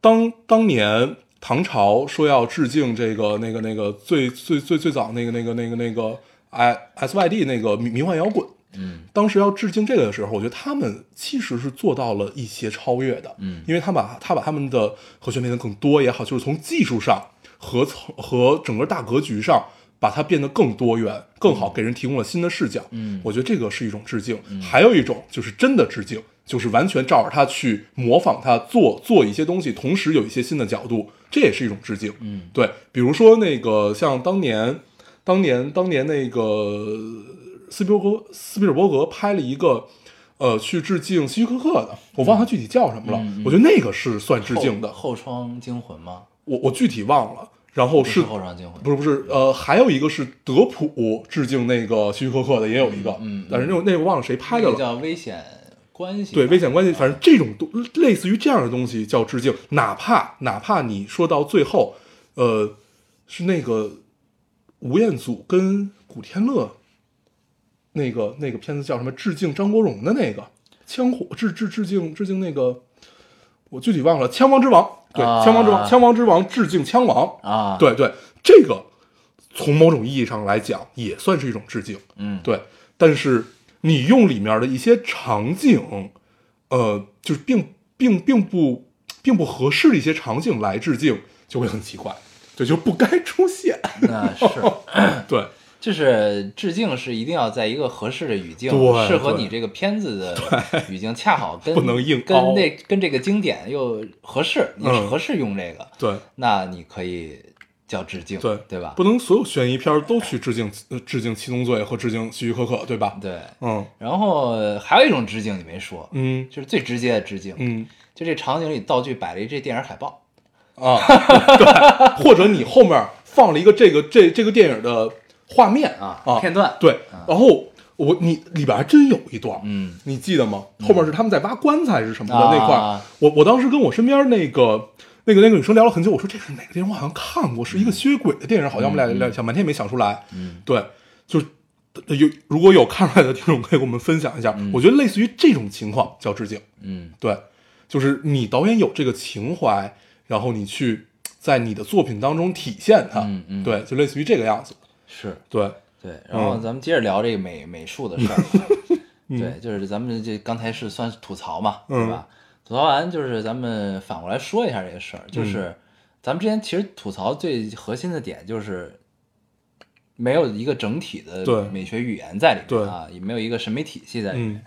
当当年唐朝说要致敬这个那个那个最最最最早那个那个那个那个 I S Y D 那个迷迷幻摇滚，嗯，当时要致敬这个的时候，我觉得他们其实是做到了一些超越的，嗯因为他把他把他们的和弦变得更多也好，就是从技术上和从和整个大格局上。把它变得更多元、更好，给人提供了新的视角。嗯我觉得这个是一种致敬。还有一种就是真的致敬，就是完全照着它去模仿它做做一些东西，同时有一些新的角度，这也是一种致敬。嗯，对，比如说那个像当年，当年当年那个斯皮尔伯格斯皮尔伯格拍了一个。呃，去致敬希区柯克的，我忘了他具体叫什么了。我觉得那个是算致敬的，后后窗惊魂吗？我我具体忘了。然后不是后窗惊魂，不是不是，呃，还有一个是德普致敬那个希区柯克的，也有一个，嗯嗯但是那个那个忘了谁拍的了。那叫危险关系。对危险关系，反正这种东类似于这样的东西叫致敬，哪怕哪怕你说到最后，呃，是那个吴彦祖跟古天乐那个那个片子叫什么？致敬张国荣的那个枪火致致致敬致敬那个，我具体忘了，枪王之王，对，啊枪王之王，枪王之王致敬枪王，啊，，对对，这个从某种意义上来讲也算是一种致敬，嗯，对。但是你用里面的一些场景，呃，就是并并并不并不合适的一些场景来致敬，就会很奇怪，对，就不该出现。那是。对就是致敬是一定要在一个合适的语境，适合你这个片子的语境，恰好跟 不能硬凹。跟那跟这个经典又合适，你嗯。合适用这个，对。那你可以叫致敬，对对吧？不？能所有悬疑片都去致敬呃致敬七宗罪和致敬希区柯克，对吧？对。嗯。然后还有一种致敬你没说，嗯。就是最直接的致敬，嗯。就这场景里道具摆了一这电影海报，啊，对，或者你后面放了一个这个这这个电影的画面啊啊片段对，然后我你里边还真有一段，嗯，你记得吗？后面是他们在挖棺材是什么的、啊那块儿，我我当时跟我身边那个那个那个女生聊了很久，我说这是哪个电影？我好像看过，是一个吸血鬼的电影，好像我们俩俩想半天没想出来。嗯，对，就是有如果有看出来的听众可以给我们分享一下。我觉得类似于这种情况叫致敬。嗯对，就是你导演有这个情怀，然后你去在你的作品当中体现它。嗯嗯对，就类似于这个样子。是对，对。然后嗯咱们接着聊这个美美术的事儿，对，就是咱们这刚才是算是吐槽嘛，对吧？吐槽完就是咱们反过来说一下这个事儿，就是咱们之前其实吐槽最核心的点就是没有一个整体的对美学语言在里对面啊，也没有一个审美体系在里面。嗯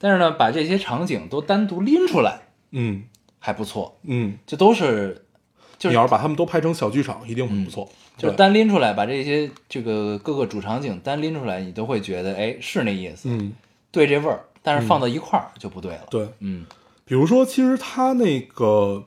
但是呢，把这些场景都单独拎出来嗯还不错，嗯，就都是就是你要是把他们都拍成小剧场，一定很不错。就是单拎出来，把这些这个各个主场景单拎出来，你都会觉得哎是那意思，嗯，对这味儿。但是放到一块儿就不对了。对，嗯。比如说，其实他那个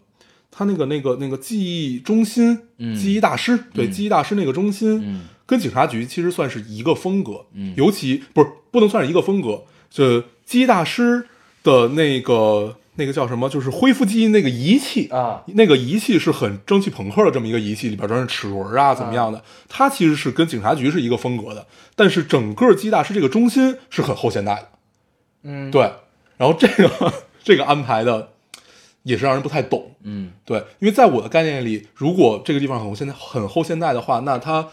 他那个那个那个记忆中心，嗯。记忆大师，对，嗯记忆大师那个中心，嗯。跟警察局其实算是一个风格，嗯。尤其不是不能算是一个风格，就记忆大师的那个那个叫什么，就是恢复记忆那个仪器啊，那个仪器是很蒸汽朋克的这么一个仪器，里边装着齿轮啊，怎么样的？它其实是跟警察局是一个风格的，但是整个基大师这个中心是很后现代的，嗯，对。然后这个这个安排的也是让人不太懂，嗯对，因为在我的概念里，如果这个地方很后现代、很后现代的话，那它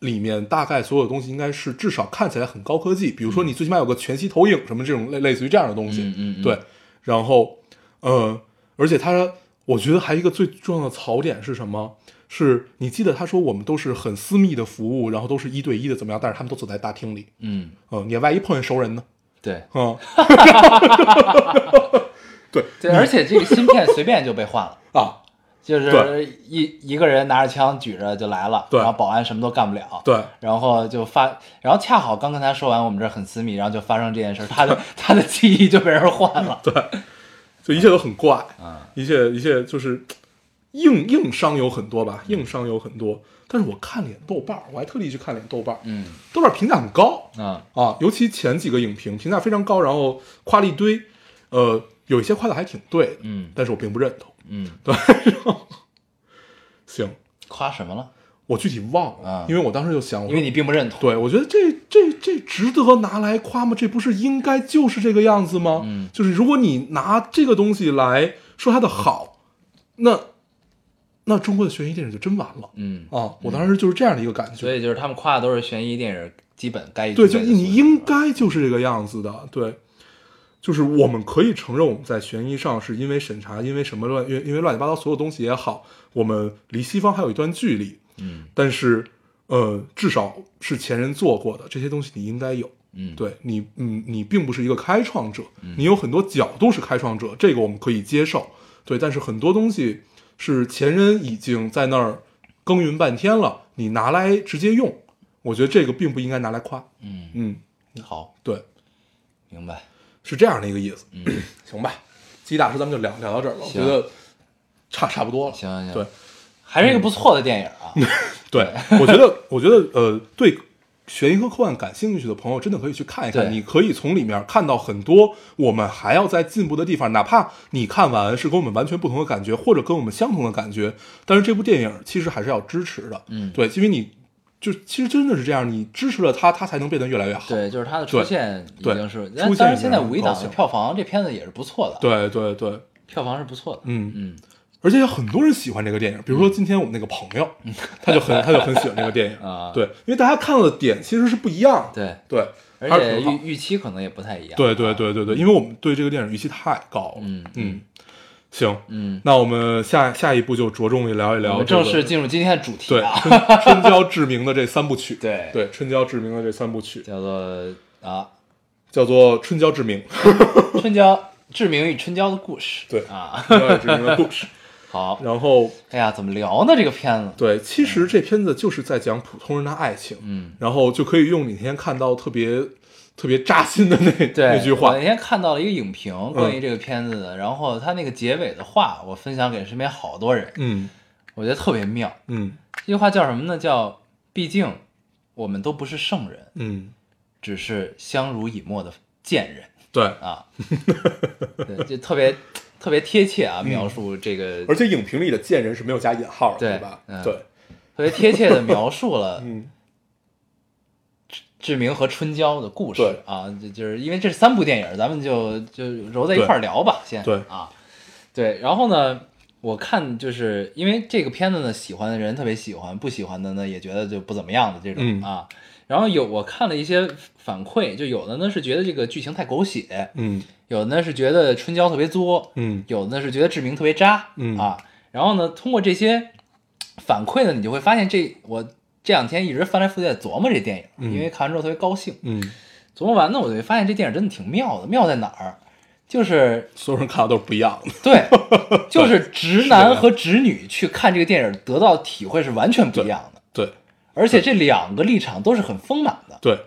里面大概所有东西应该是至少看起来很高科技，比如说你最起码有个全息投影什么这种类类似于这样的东西，嗯嗯嗯对。然后，呃，而且他，我觉得还有一个最重要的槽点是什么？是你记得他说我们都是很私密的服务，然后都是一对一的怎么样？但是他们都走在大厅里，嗯，嗯，你万一碰见熟人呢？对嗯，对对，而且这个芯片随便就被换了。啊，就是一一个人拿着枪举着就来了，对然后保安什么都干不了，对，然后就发，然后恰好刚跟他说完我们这儿很私密，然后就发生这件事，他的 他的记忆就被人换了，对，就一切都很怪，啊，一切一切就是硬硬伤有很多吧，硬伤有很多。但是我看脸豆瓣儿，我还特地去看脸豆瓣儿，嗯豆瓣儿评价很高啊啊，尤其前几个影评评价非常高，然后夸了一堆，呃，有一些夸的还挺对的，嗯但是我并不认同。嗯，对，行，夸什么了？我具体忘了，啊因为我当时就想，我说因为你并不认同，对，我觉得这这这值得拿来夸吗？这不是应该就是这个样子吗？嗯就是如果你拿这个东西来说它的好，那那中国的悬疑电影就真完了嗯，啊！我当时就是这样的一个感觉。所以就是他们夸的都是悬疑电影基本该对，就你应该就是这个样子的。对，就是我们可以承认我们在悬疑上是因为审查，因为什么乱，因为因为乱七八糟所有东西也好，我们离西方还有一段距离。嗯。但是，呃，至少是前人做过的这些东西，你应该有。嗯，对你，嗯，你并不是一个开创者，你有很多角度是开创者，这个我们可以接受。对，但是很多东西是前人已经在那儿耕耘半天了，你拿来直接用，我觉得这个并不应该拿来夸。嗯，嗯，好，对，明白，是这样的一个意思。嗯。行吧，鸡大师咱们就聊聊到这儿了，我觉得差差不多了。行行行，对，还是一个不错的电影啊，对，我觉得，我觉得，呃，对悬疑和科幻感兴趣的朋友，真的可以去看一看。对你可以从里面看到很多我们还要在进步的地方，哪怕你看完是跟我们完全不同的感觉，或者跟我们相同的感觉，但是这部电影其实还是要支持的。嗯对，因为你就其实真的是这样，你支持了它，它才能变得越来越好。对，就是它的出现已对经是，出现但当然现在五一档的票房这片子也是不错的，，对对对，票房是不错的，嗯嗯而且有很多人喜欢这个电影，比如说今天我们那个朋友，他就很他就很喜欢这个电影。啊。对，因为大家看到的点其实是不一样的。对，对，而且预预期可能也不太一样，对对啊，对对对，因为我们对这个电影预期太高了。嗯。嗯，行，嗯，那我们下下一步就着重于聊一聊、这个、正式进入今天的主题春春娇志明的这三部曲。对。对，春娇志明的这三部曲。叫做啊，叫做《春娇志明》，春娇志明与春娇的故事，对。啊，春娇志明的故事。好，然后，哎呀，怎么聊呢？这个片子，对，其实这片子就是在讲普通人的爱情，嗯，然后就可以用你那天看到特别特别扎心的那对，那句话。我那，天看到了一个影评关于这个片子的，然后他那个结尾的话，我分享给身边好多人，嗯。我觉得特别妙。嗯。这句话叫什么呢？叫毕竟我们都不是圣人，嗯，只是相濡以沫的贱人。对，啊。对，就特别特别贴切啊，描述这个而且影评里的贱人是没有加引号的，对对吧？嗯。对，特别贴切的描述了 嗯。志明和春娇的故事啊，就就是因为这是三部电影，咱们就就揉在一块儿聊吧，先对。啊，对，然后呢，我看就是因为这个片子呢，喜欢的人特别喜欢，不喜欢的呢也觉得就不怎么样的这种、嗯。啊，然后有我看了一些反馈，就有的呢是觉得这个剧情太狗血，嗯有的呢是觉得春娇特别作，嗯有的呢是觉得志明特别渣，嗯啊，然后呢，通过这些反馈呢，你就会发现这我这两天一直翻来覆去在琢磨这电影，嗯因为看完之后特别高兴。嗯，琢磨完呢，我就发现这电影真的挺妙的，妙在哪儿？就是所有人看到都是不一样的。对，就是直男和直女去看这个电影得到体会是完全不一样的，对而且这两个立场都是很丰满的。对，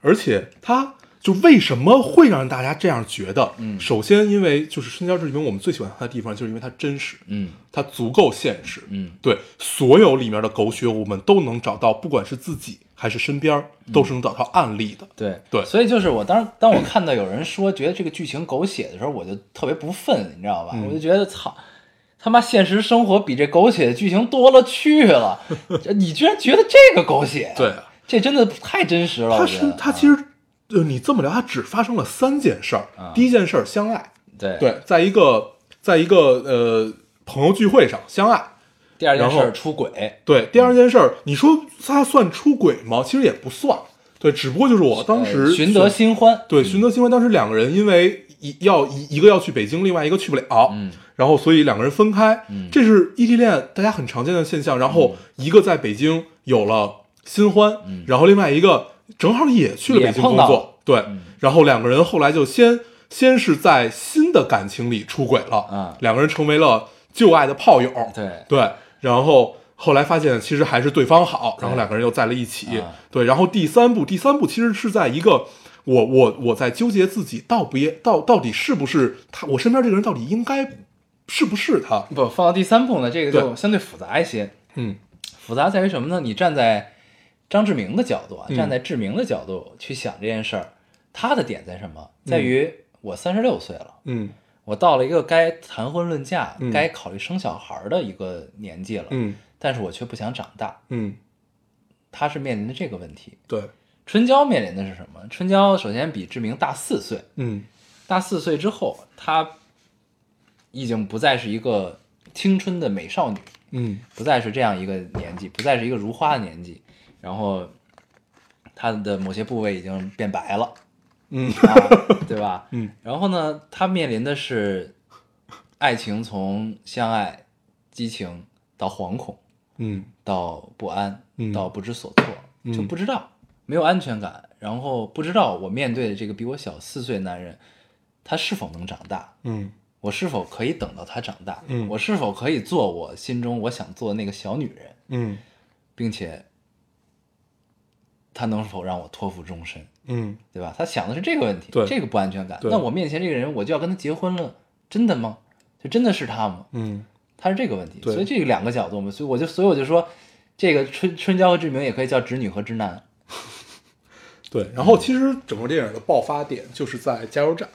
而且他就为什么会让大家这样觉得？嗯首先因为就是《春娇志明》，我们最喜欢它的地方就是因为它真实，嗯它足够现实。嗯对，所有里面的狗血我们都能找到，不管是自己还是身边，都是能找到案例的。对对所以就是我当当我看到有人说觉得这个剧情狗血的时候，我就特别不忿，你知道吧？嗯我就觉得操，他妈现实生活比这狗血的剧情多了去了，你居然觉得这个狗血？对，这真的太真实了。它我觉得是他其实，呃，你这么聊，他只发生了三件事第一件事儿相爱，对对，在一个在一个呃朋友聚会上相爱。第二件事出轨，对，第二件事儿，你说他算出轨吗？其实也不算。对，只不过就是我当时呃寻得新欢，对，寻得新欢，当时两个人因为一要一一个要去北京，另外一个去不了，嗯，然后所以两个人分开，嗯。这是异地恋大家很常见的现象。然后一个在北京有了新欢，然后另外一个正好也去了北京工作，对，然后两个人后来就先先是在新的感情里出轨了，嗯两个人成为了旧爱的炮友，对对，然后后来发现其实还是对方好，然后两个人又在了一起。啊对，然后第三步，第三步其实是在一个我我我在纠结自己到不也到到底是不是他，我身边这个人到底应该是不是他？不放到第三步呢，这个就相对复杂一些。嗯复杂在于什么呢？你站在张志明的角度啊，嗯站在志明的角度去想这件事儿，他的点在什么？在于我三十六岁了，嗯我到了一个该谈婚论嫁、嗯该考虑生小孩的一个年纪了，嗯但是我却不想长大。嗯，他是面临的这个问题。对，春娇面临的是什么？春娇首先比志明大四岁，嗯大四岁之后，她已经不再是一个青春的美少女，嗯。不再是这样一个年纪，不再是一个如花的年纪，然后她的某些部位已经变白了，嗯。啊，对吧？嗯，然后呢，她面临的是爱情从相爱、激情到惶恐，嗯。到不安，嗯。到不知所措，嗯。就不知道，没有安全感，然后不知道我面对的这个比我小四岁的男人，他是否能长大，嗯我是否可以等到他长大，嗯我是否可以做我心中我想做的那个小女人，嗯并且他能否让我托付终身，嗯对吧？他想的是这个问题，这个不安全感。那我面前这个人，我就要跟他结婚了，真的吗？就真的是他吗？嗯他是这个问题，所以这个两个角度嘛，所以我就所以我就说，这个春春娇和志明也可以叫直女和直男，对。然后其实整个电影的爆发点就是在加油站，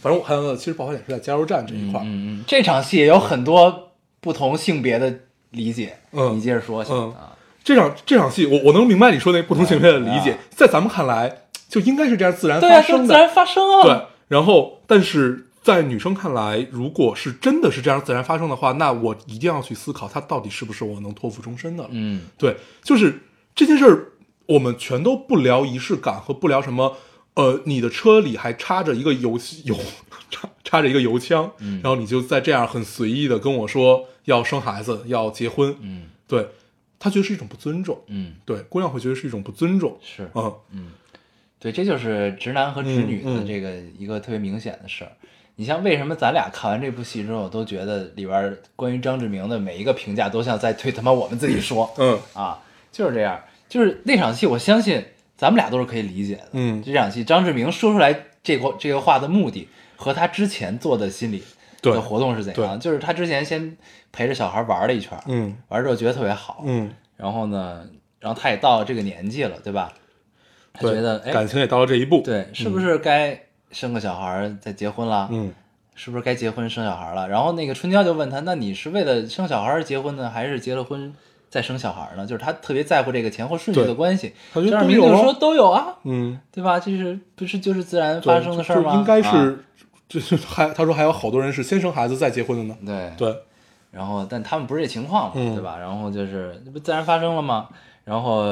反正我看到的其实爆发点是在加油站这一块儿。嗯嗯，这场戏也有很多不同性别的理解，嗯你接着说行嗯啊，这场这场戏，我我能明白你说那不同性别的理解啊，在咱们看来就应该是这样自然发生的。就自然发生啊，对，然后但是在女生看来，如果是真的是这样自然发生的话，那我一定要去思考，它到底是不是我能托付终身的。嗯对，就是这件事儿，我们全都不聊仪式感和不聊什么。呃，你的车里还插着一个油油 插插着一个油枪，嗯。然后你就在这样很随意的跟我说要生孩子要结婚，嗯。对他觉得是一种不尊重，嗯，对姑娘会觉得是一种不尊重，是，嗯。嗯。对，这就是直男和直女的这个一个特别明显的事儿。你像为什么咱俩看完这部戏之后都觉得里边关于张志明的每一个评价都像在对他妈我们自己说。嗯。啊，就是这样，就是那场戏，我相信咱们俩都是可以理解的。嗯这场戏张志明说出来这个这个话的目的和他之前做的心理的活动是怎样？就是他之前先陪着小孩玩了一圈，嗯玩之后觉得特别好，嗯，然后呢，然后他也到了这个年纪了，对吧？他，觉得哎，感情也到了这一步，对，是不是该生个小孩再结婚了？嗯是不是该结婚生小孩了？然后那个春娇就问他，那你是为了生小孩结婚呢，还是结了婚再生小孩呢？就是他特别在乎这个前后顺序的关系。他觉得张志都有啊明就说都有啊，嗯，对吧？这是不是就是自然发生的事儿吗？就就应该啊是，就是还他说还有好多人是先生孩子再结婚的呢，对对，然后但他们不是这情况嘛，嗯对吧？然后就是那不自然发生了吗？然后，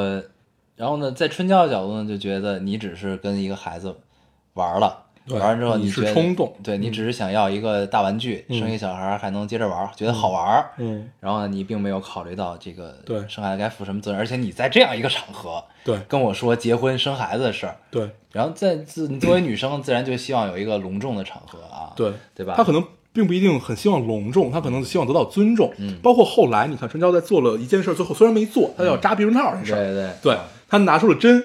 然后呢，在春娇的角度呢，就觉得你只是跟一个孩子玩了，对玩完之后你是冲动对你只是想要一个大玩具，嗯。生一小孩儿还能接着玩儿，觉得好玩儿。嗯，然后呢，你并没有考虑到这个对生孩子该负什么责任，而且你在这样一个场合对。跟我说结婚生孩子的事儿，对。然后在自你作为女生，自然就希望有一个隆重的场合啊，对对吧？他可能并不一定很希望隆重，他可能希望得到尊重。嗯。包括后来你看春娇在做了一件事，最后虽然没做，他要扎避孕套这事儿，对对对他拿出了针，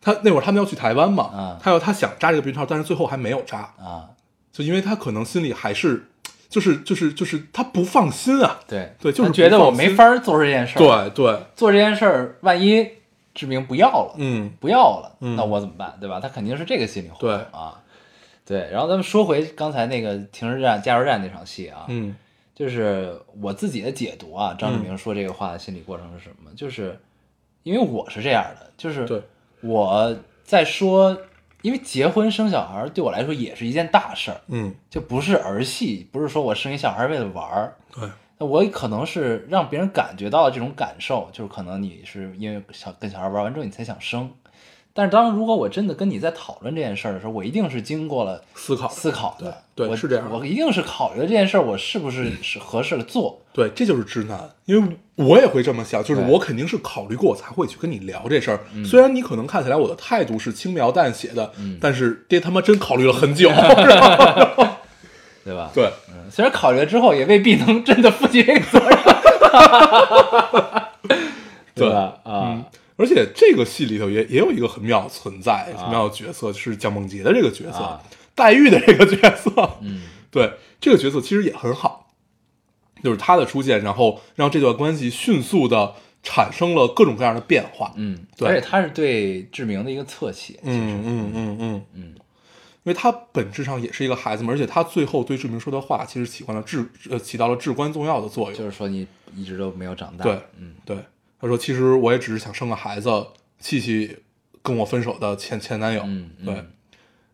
他那会儿他们要去台湾嘛，嗯他要他想扎这个避孕套，但是最后还没有扎，啊，就因为他可能心里还是就是就是就是他不放心啊，对对就是觉得我没法儿做这件事儿，对对，做这件事儿，万一志明不要了，嗯不要了，嗯那我怎么办？对吧？他肯定是这个心理活动对啊。对，然后咱们说回刚才那个停尸站、加油站那场戏啊，嗯就是我自己的解读啊。张志明说这个话的心理过程是什么？就是因为我是这样的，就是对我在说，因为结婚生小孩对我来说也是一件大事儿，嗯。就不是儿戏，不是说我生一小孩为了玩儿，对。那我可能是让别人感觉到这种感受，就是可能你是因为小跟小孩玩完之后你才想生，但是当如果我真的跟你在讨论这件事儿的时候，我一定是经过了思考思考对对是这样的我一定是考虑了这件事儿我是不是是合适的做，对，这就是直男，因为我也会这么想，就是我肯定是考虑过，我才会去跟你聊这事儿。虽然你可能看起来我的态度是轻描淡写的，但是爹他妈真考虑了很久。对吧？对，嗯，虽然考虑了之后，也未必能真的负起这个责任，对吧？啊，而且这个戏里头也也有一个很妙的存在，很妙的角色，就是蒋梦婕的这个角色，啊。黛玉的这个角色。嗯，对，这个角色其实也很好，就是他的出现，然后让这段关系迅速的产生了各种各样的变化。嗯，对。而且他是对志明的一个侧写，其实，嗯嗯嗯嗯。嗯，因为他本质上也是一个孩子嘛，而且他最后对志明说的话，其实起到了至呃起到了至关重要的作用。就是说你一直都没有长大，对嗯。对，他说其实我也只是想生个孩子，气气跟我分手的前前男友。嗯嗯对。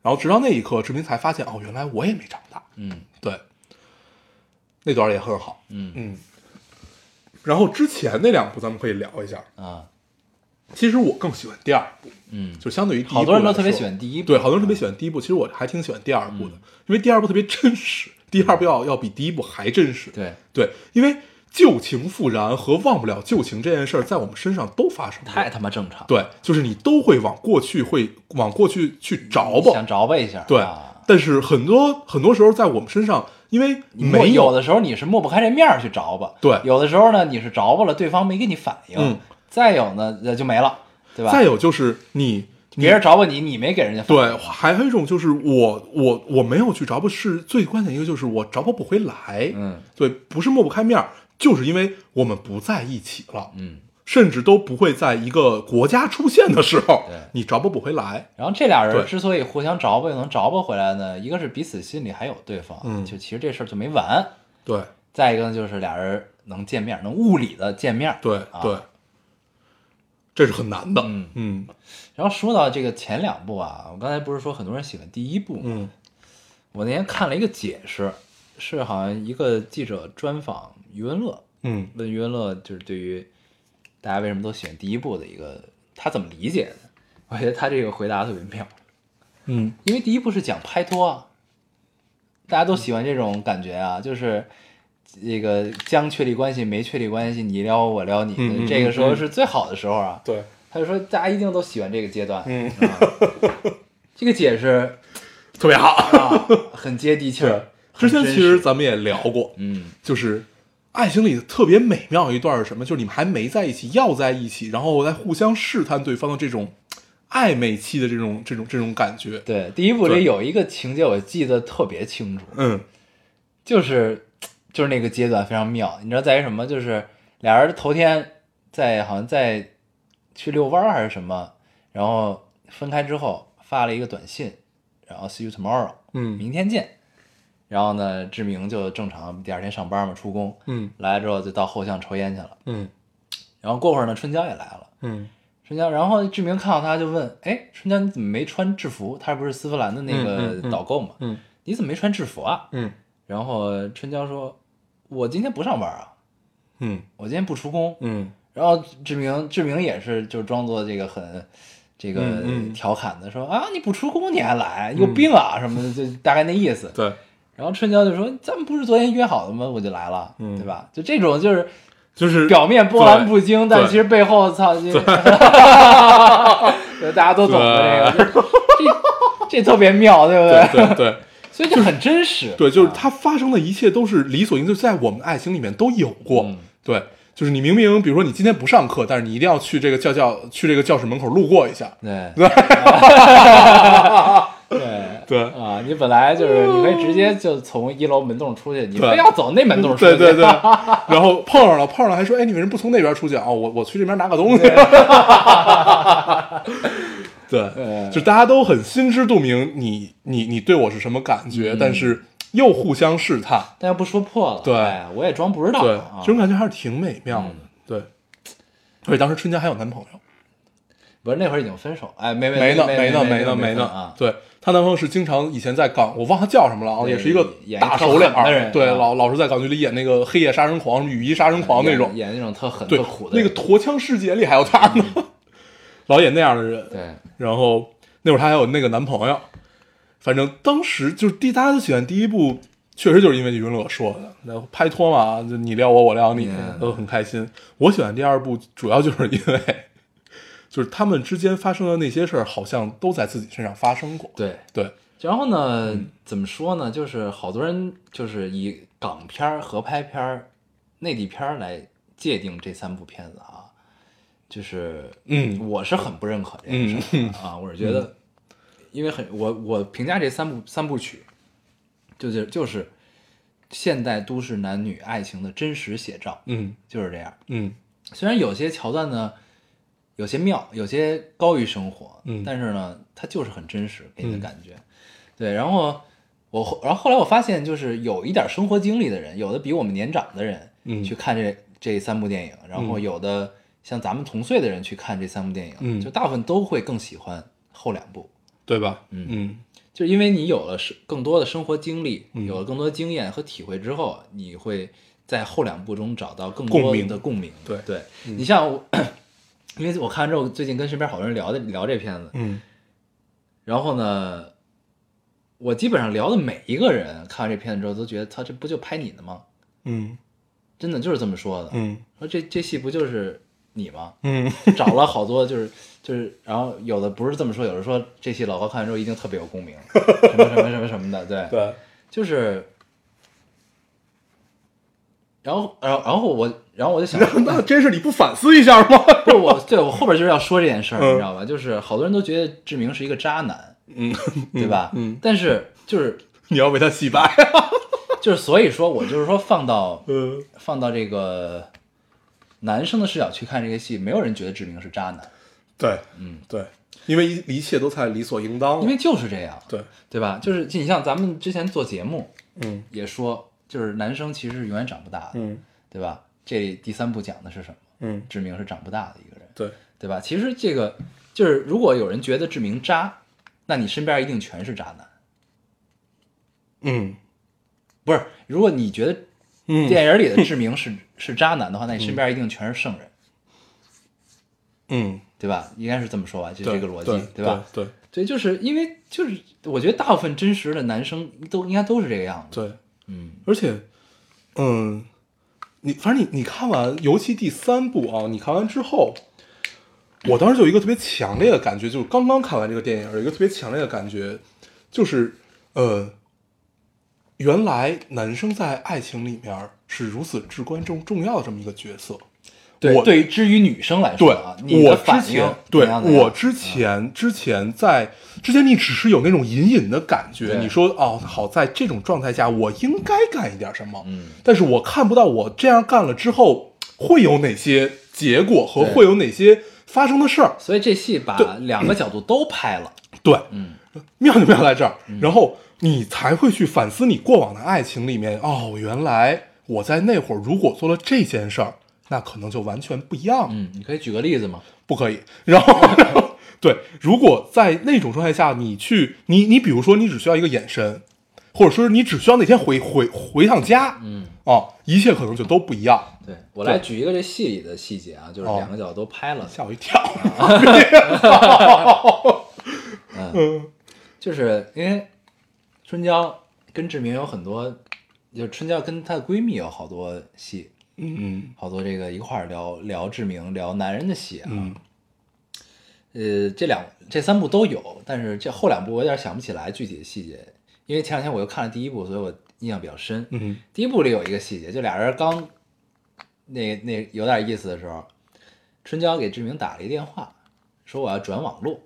然后直到那一刻，志明才发现哦，原来我也没长大。嗯对，那段也很好。嗯嗯。然后之前那两部咱们可以聊一下。啊，其实我更喜欢第二部，嗯，就相对于第一部好多人都特别喜欢第一部，对，好多人特别喜欢第一部，其实我还挺喜欢第二部的，因为第二部特别真实，第二部要要比第一部还真实。对，对，因为旧情复燃和忘不了旧情这件事儿，在我们身上都发生过。太他妈正常，对，就是你都会往过去会往过去去找吧。想着吧一下，对，啊但是很多很多时候在我们身上，因为没有的时候你是抹不开这面儿去着吧，对有的时候呢你是着吧了，对方没给你反应，嗯再有呢那就没了，对吧？再有就是你别人着吧你，你没给人家反应，对，还有一种就是我我我没有去着吧，是最关键一个就是我着吧不回来。嗯对，不是抹不开面儿，就是因为我们不在一起了，嗯。甚至都不会在一个国家出现的时候对，你着不不回来。然后这俩人之所以互相着不又能着不回来呢，一个是彼此心里还有对方，嗯就其实这事儿就没完；对再一个呢，就是俩人能见面，能物理的见面。对啊对，这是很难的。嗯嗯然后说到这个前两部啊，我刚才不是说很多人喜欢第一部吗？嗯我那天看了一个解释，是好像一个记者专访余文乐，嗯问余文乐就是对于大家为什么都喜欢第一部的一个他怎么理解的？我觉得他这个回答特别妙，嗯因为第一部是讲拍拖啊，大家都喜欢这种感觉啊，就是这个将确立关系没确立关系，你撩我我撩你，嗯嗯这个时候嗯是最好的时候啊。对，他就说大家一定都喜欢这个阶段，嗯啊，这个解释特别好。啊很接地气儿。之前其实咱们也聊过，嗯就是爱情里特别美妙一段是什么？就是你们还没在一起，要在一起，然后在互相试探对方的这种暧昧期的这种这种这种感觉。对，第一部里有一个情节我记得特别清楚，嗯就是就是那个阶段非常妙，你知道在于什么？就是俩人头天在好像在去遛弯还是什么，然后分开之后发了一个短信，然后 see you tomorrow，嗯明天见。然后呢，志明就正常第二天上班嘛，出工，嗯来了之后就到后巷抽烟去了。嗯然后过会儿呢，春娇也来了，嗯春娇，然后志明看到他就问：“哎，春娇你怎么没穿制服？他不是丝芙兰的那嗯个导购嘛？嗯你怎么没穿制服啊？”嗯然后春娇说：“我今天不上班啊，嗯我今天不出工。嗯然后志明志明也是就装作这个很这个调侃的说啊你不出工你还来有病啊什么的，就大概那意思。对，然后春娇就说咱们不是昨天约好的吗？我就来了，嗯对吧？就这种就是就是表面波澜不惊，但其实背后操，就对 大家都懂的这个，就这这特别妙，对不对对对 所以就很真实。对，就是啊它发生的一切都是理所应当，就在我们的爱情里面都有过。嗯对，就是你明明比如说你今天不上课，但是你一定要去这个教教去这个教室门口路过一下。对对 对对啊，你本来就是你可以直接就从一楼门洞出去，你非要走那门洞出去，对对对，然后碰上了，碰上了还说，哎，你为什么不从那边出去啊？我我去这边拿个东西。对，嗯就大家都很心知肚明你，你你对我是什么感觉，嗯但是又互相试探，但又不说破了，对哎我也装不知道，对，啊这种感觉还是挺美妙的。嗯对，而且当时春娇还有男朋友，不是那会儿已经分手，哎，没没没呢，没呢，没呢，没呢啊。对她男朋友是经常以前在港，我忘他叫什么了啊，也是一个演大手脸的人儿，对，啊老老是在港剧里演那个黑夜杀人狂、雨衣杀人狂那种，演演那种特狠对特苦，的，那个驼枪世界里还有他呢，老演那样的人。对，然后那会儿她还有那个男朋友，反正当时就是第大家都喜欢第一部，确实就是因为余文乐说的，那拍拖嘛，就你撩我，我撩你，嗯都很开心。我喜欢第二部，主要就是因为，就是他们之间发生的那些事儿，好像都在自己身上发生过。对。对，然后呢，嗯怎么说呢？就是好多人就是以港片儿、合拍片儿、内地片儿来界定这三部片子啊，就是嗯我是很不认可这件事儿的啊，我是觉得，因为很我我评价这三部三部曲，就是就是现代都市男女爱情的真实写照，嗯就是这样。嗯虽然有些桥段呢有些妙，有些高于生活，嗯。但是呢，它就是很真实给你的感觉。对，然后我后然后后来我发现，就是有一点生活经历的人，有的比我们年长的人，嗯。去看这这三部电影，然后嗯有的像咱们同岁的人去看这三部电影，嗯。就大部分都会更喜欢后两部。对吧？嗯。嗯。就是因为你有了生更多的生活经历，嗯。有了更多经验和体会之后，你会在后两部中找到更多共鸣。的共鸣。对。对，你像我，因为我看完之后，最近跟身边好多人聊的聊这片子，嗯然后呢，我基本上聊的每一个人看完这片子之后，都觉得他这不就拍你的吗？嗯真的就是这么说的。嗯说这这戏不就是你吗？嗯 找了好多就是就是，然后有的不是这么说，有的说这戏老高看完之后一定特别有共鸣，什么什么什么什么的，对。对，就是，然后，然后，然后我，然后我就想，那真是你不反思一下吗？不是我，对我后边就是要说这件事儿，嗯你知道吧？就是好多人都觉得志明是一个渣男，嗯，对吧？嗯，但是就是 你要为他洗白。就是，所以说我就是说放到嗯放到这个男生的视角去看这个戏，没有人觉得志明是渣男，对，嗯，对，因为一一切都太理所应当了。因为就是这样，对，对吧？就是你像咱们之前做节目嗯也说，就是男生其实是永远长不大的，嗯对吧？这第三部讲的是什么？嗯，志明是长不大的一个人。对，对吧？其实这个就是，如果有人觉得志明渣，那你身边一定全是渣男。嗯不是，如果你觉得嗯电影里的志明是、是渣男的话，那你身边一定全是圣人，嗯，对吧？应该是这么说吧，就对这个逻辑，对吧？？对对，就是因为就是我觉得大部分真实的男生都应该都是这个样子。对，嗯而且，嗯，你反正你你看完，尤其第三部啊，你看完之后，我当时就有一个特别强烈的感觉，就是刚刚看完这个电影，有一个特别强烈的感觉，就是呃，原来男生在爱情里面是如此至关重重要的这么一个角色。对，我对于至于女生来说对我之前对我之前之前在之前你只是有那种隐隐的感觉，你说哦好，在这种状态下我应该干一点什么，嗯，但是我看不到我这样干了之后会有哪些结果和会有哪些发生的事儿。所以这戏把两个角度都拍了。对，嗯，妙就妙在这儿，然后你才会去反思你过往的爱情里面，哦，原来我在那会儿如果做了这件事儿，那可能就完全不一样了。嗯，你可以举个例子吗？不可以。然后，对，如果在那种状态下，你去，你你比如说，你只需要一个眼神，或者说你只需要那天回回回趟家，嗯，啊，一切可能就都不一样。对我来举一个这戏里的细节啊，就是哦两个角都拍了，吓我一跳。嗯，就是因为春娇跟志明有很多，就是春娇跟她的闺蜜有好多戏，嗯好多这个一块儿聊聊志明，聊男人的戏啊。嗯。呃，这两这三部都有，但是这后两部我有点想不起来具体的细节，因为前两天我又看了第一部，所以我印象比较深。嗯。第一部里有一个细节，就俩人刚那那有点意思的时候，春娇给志明打了一电话，说我要转网络，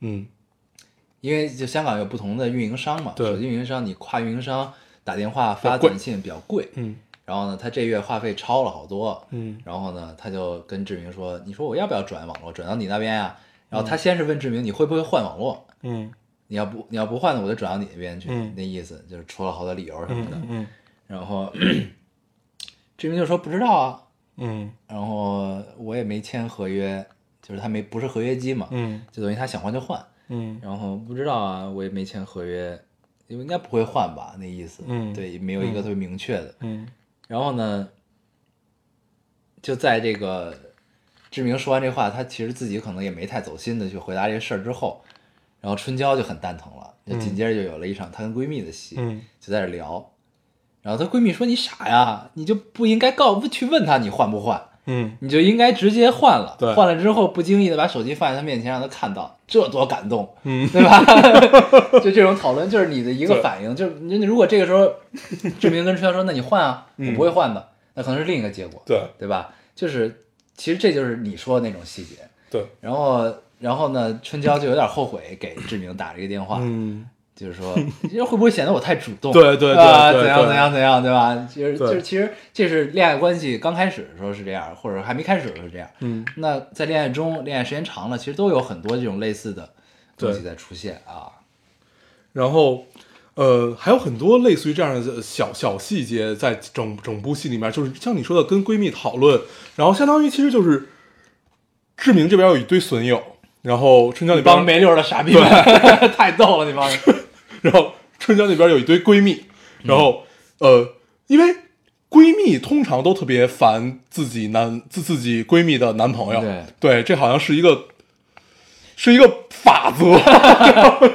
嗯。因为就香港有不同的运营商嘛，手机运营商你跨运营商打电话发短信比较贵，嗯然后呢，他这月话费超了好多，嗯然后呢，他就跟志明说：“你说我要不要转网络，转到你那边呀？”然后他先是问志明：“你会不会换网络？嗯你要不你要不换呢，我就转到你那边去。嗯那意思就是出了好多理由什么的。嗯然后志明就说：“不知道啊。嗯”然后我也没签合约，就是他没不是合约机嘛，嗯就等于他想换就换。嗯然后不知道啊，我也没签合约，因为应该不会换吧？那意思，嗯对，没有一个特别明确的。嗯然后呢，就在这个志明说完这话，他其实自己可能也没太走心的去回答这个事儿之后，然后春娇就很蛋疼了，就紧接着就有了一场她跟闺蜜的戏，嗯。就在这聊。然后她闺蜜说：“你傻呀，你就不应该告不去问他你换不换，嗯你就应该直接换了。对换了之后不经意的把手机放在他面前，让他看到，这多感动，嗯对吧？就这种讨论，就是你的一个反应。就是你如果这个时候志明跟春娇说：‘那你换啊，我嗯不会换的’，那可能是另一个结果，对对吧？就是其实这就是你说的那种细节。对然后，然后呢，春娇就有点后悔给志明打这个电话，嗯就是说，这 会不会显得我太主动？对对对怎样怎样怎样，对吧？就是就是其实这是恋爱关系刚开始的时候是这样，或者还没开始的时候是这样。嗯那在恋爱中，恋爱时间长了，其实都有很多这种类似的东西在出现啊。然后，呃，还有很多类似于这样的小小细节，在整整部戏里面，就是像你说的，跟闺蜜讨论，然后相当于其实就是志明这边有一堆损友，然后春娇那边，帮没溜儿的傻逼们，太逗了，那帮人。然后春娇那边有一堆闺蜜，然后、呃，因为闺蜜通常都特别烦自己男自自己闺蜜的男朋友，对这好像是一个是一个法则。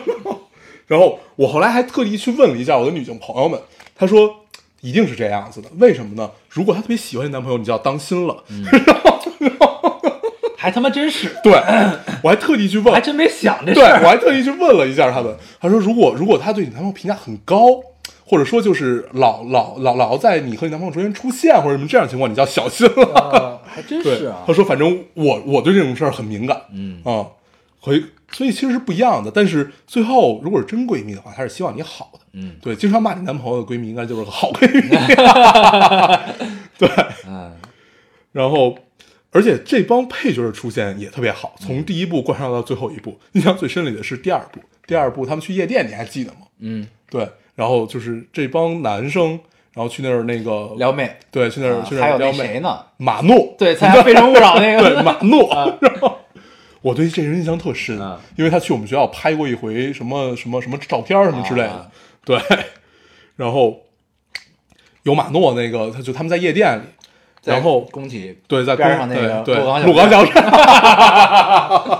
然后我后来还特地去问了一下我的女性朋友们，她说一定是这样子的，为什么呢？如果她特别喜欢你男朋友，你就要当心了。还他妈真是，对我还特地去问，还真没想这事对儿。我还特意去问了一下他们，他说如果如果他对你男朋友评价很高，或者说就是老老老老在你和你男朋友中间出现或者什么这样情况，你就要小心了。啊还真，是啊他。说反正我我对这种事儿很敏感，嗯啊，回所以其实是不一样的。但是最后如果是真闺蜜的话，她是希望你好的。嗯对，经常骂你男朋友的闺蜜应该就是个好闺蜜。对，嗯然后，而且这帮配角的出现也特别好，从第一部贯穿到最后一部。印象最深里的是第二部，第二部他们去夜店，你还记得吗？嗯，对，然后就是这帮男生，然后去那儿那个撩妹，对，去那儿、啊去那还有那儿撩妹，谁呢？马诺，对，参加《非诚勿扰》那个。对，马诺，然后 我对这人印象特深，啊。因为他去我们学校拍过一回什么什么什么照片什么之类的，啊。对，然后有马诺那个，他就他们在夜店里，在然后工体对，在边上那个对对鹿港小鹿港站小站，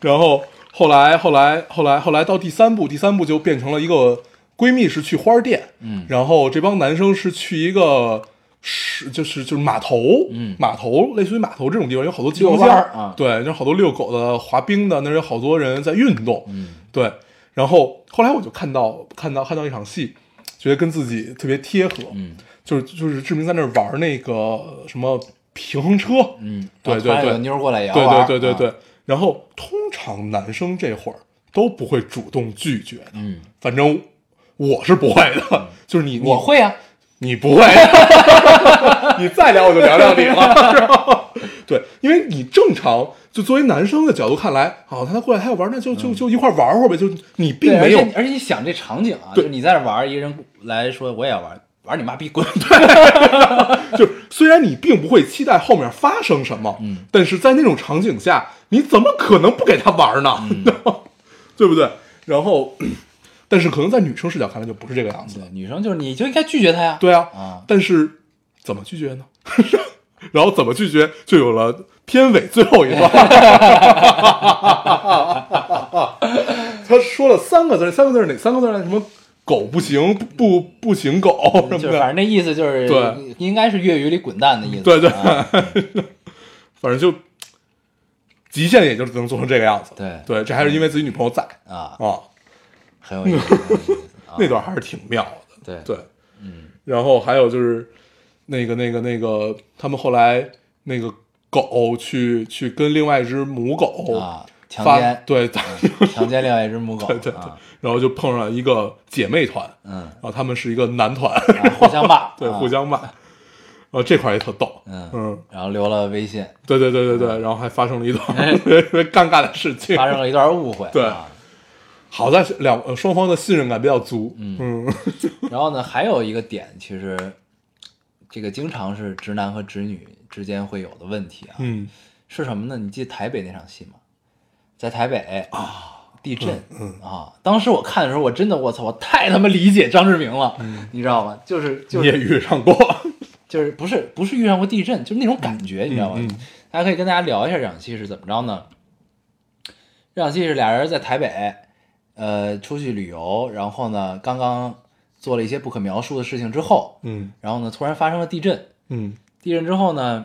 然后后来后来后来后来到第三部，第三部就变成了一个闺蜜是去花店，嗯。然后这帮男生是去一个是就是就是码头，嗯。码头类似于码头这种地方有好多机遛动箱弯儿啊。对，有好多遛狗的、滑冰的，那有好多人在运动，嗯。对。然后后来我就看到看到看到一场戏，觉得跟自己特别贴合，嗯就是就是志明在那儿玩那个什么平衡车，嗯，对对对妞儿过来也要对对对对对。然后通常男生这会儿都不会主动拒绝的，嗯，反正我是不会的，就是你你我会啊，你不会，你再聊我就聊聊你了？对，因为你正常就作为男生的角度看来，好，他过来他要玩，那就就就一块玩会儿呗，就你并没有而且而且你想这场景啊，对就你在这玩，一个人来说我也要玩，玩你妈逼滚！对就是虽然你并不会期待后面发生什么，嗯，但是在那种场景下，你怎么可能不给他玩呢？对不对？然后但是可能在女生视角看来就不是这个样子，。女生就是你就应该拒绝他呀。对啊，啊，但是怎么拒绝呢？然后怎么拒绝，就有了片尾最后一段。他说了三个字，三个字儿哪三个字儿呢？什么狗不行，不不行狗什么的，就反正那意思就是，对，应该是粤语里滚蛋的意思。对对啊 反正就极限也就只能做成这个样子。对对，这还是因为自己女朋友在啊，啊，很有意思。那段还是挺妙的。对对，嗯，然后还有就是那个那个那个，他们后来那个狗去去跟另外一只母狗啊，强奸对，强奸另外一只母狗，对对对啊，然后就碰上一个姐妹团，嗯，然后他们是一个男团，啊互相骂，对，啊互相骂，然后这块也特逗，嗯嗯，然后留了微信，对对对对对，然后还发生了一段特 别尴尬的事情，发生了一段误会，对啊。好在是两呃双方的信任感比较足，嗯。然后呢，还有一个点，其实这个经常是直男和直女之间会有的问题啊，嗯。是什么呢？你记得台北那场戏吗？在台北啊，地震，嗯啊，当时我看的时候，我真的我操，我太他妈理解张志明了，你知道吗？就是就你也是遇上过，就是不是不是遇上过地震，就是那种感觉，你知道吗？大家可以跟大家聊一下这场戏是怎么着呢？这场戏是俩人在台北，呃，出去旅游，然后呢，刚刚做了一些不可描述的事情之后，嗯然后呢，突然发生了地震，嗯地震之后呢，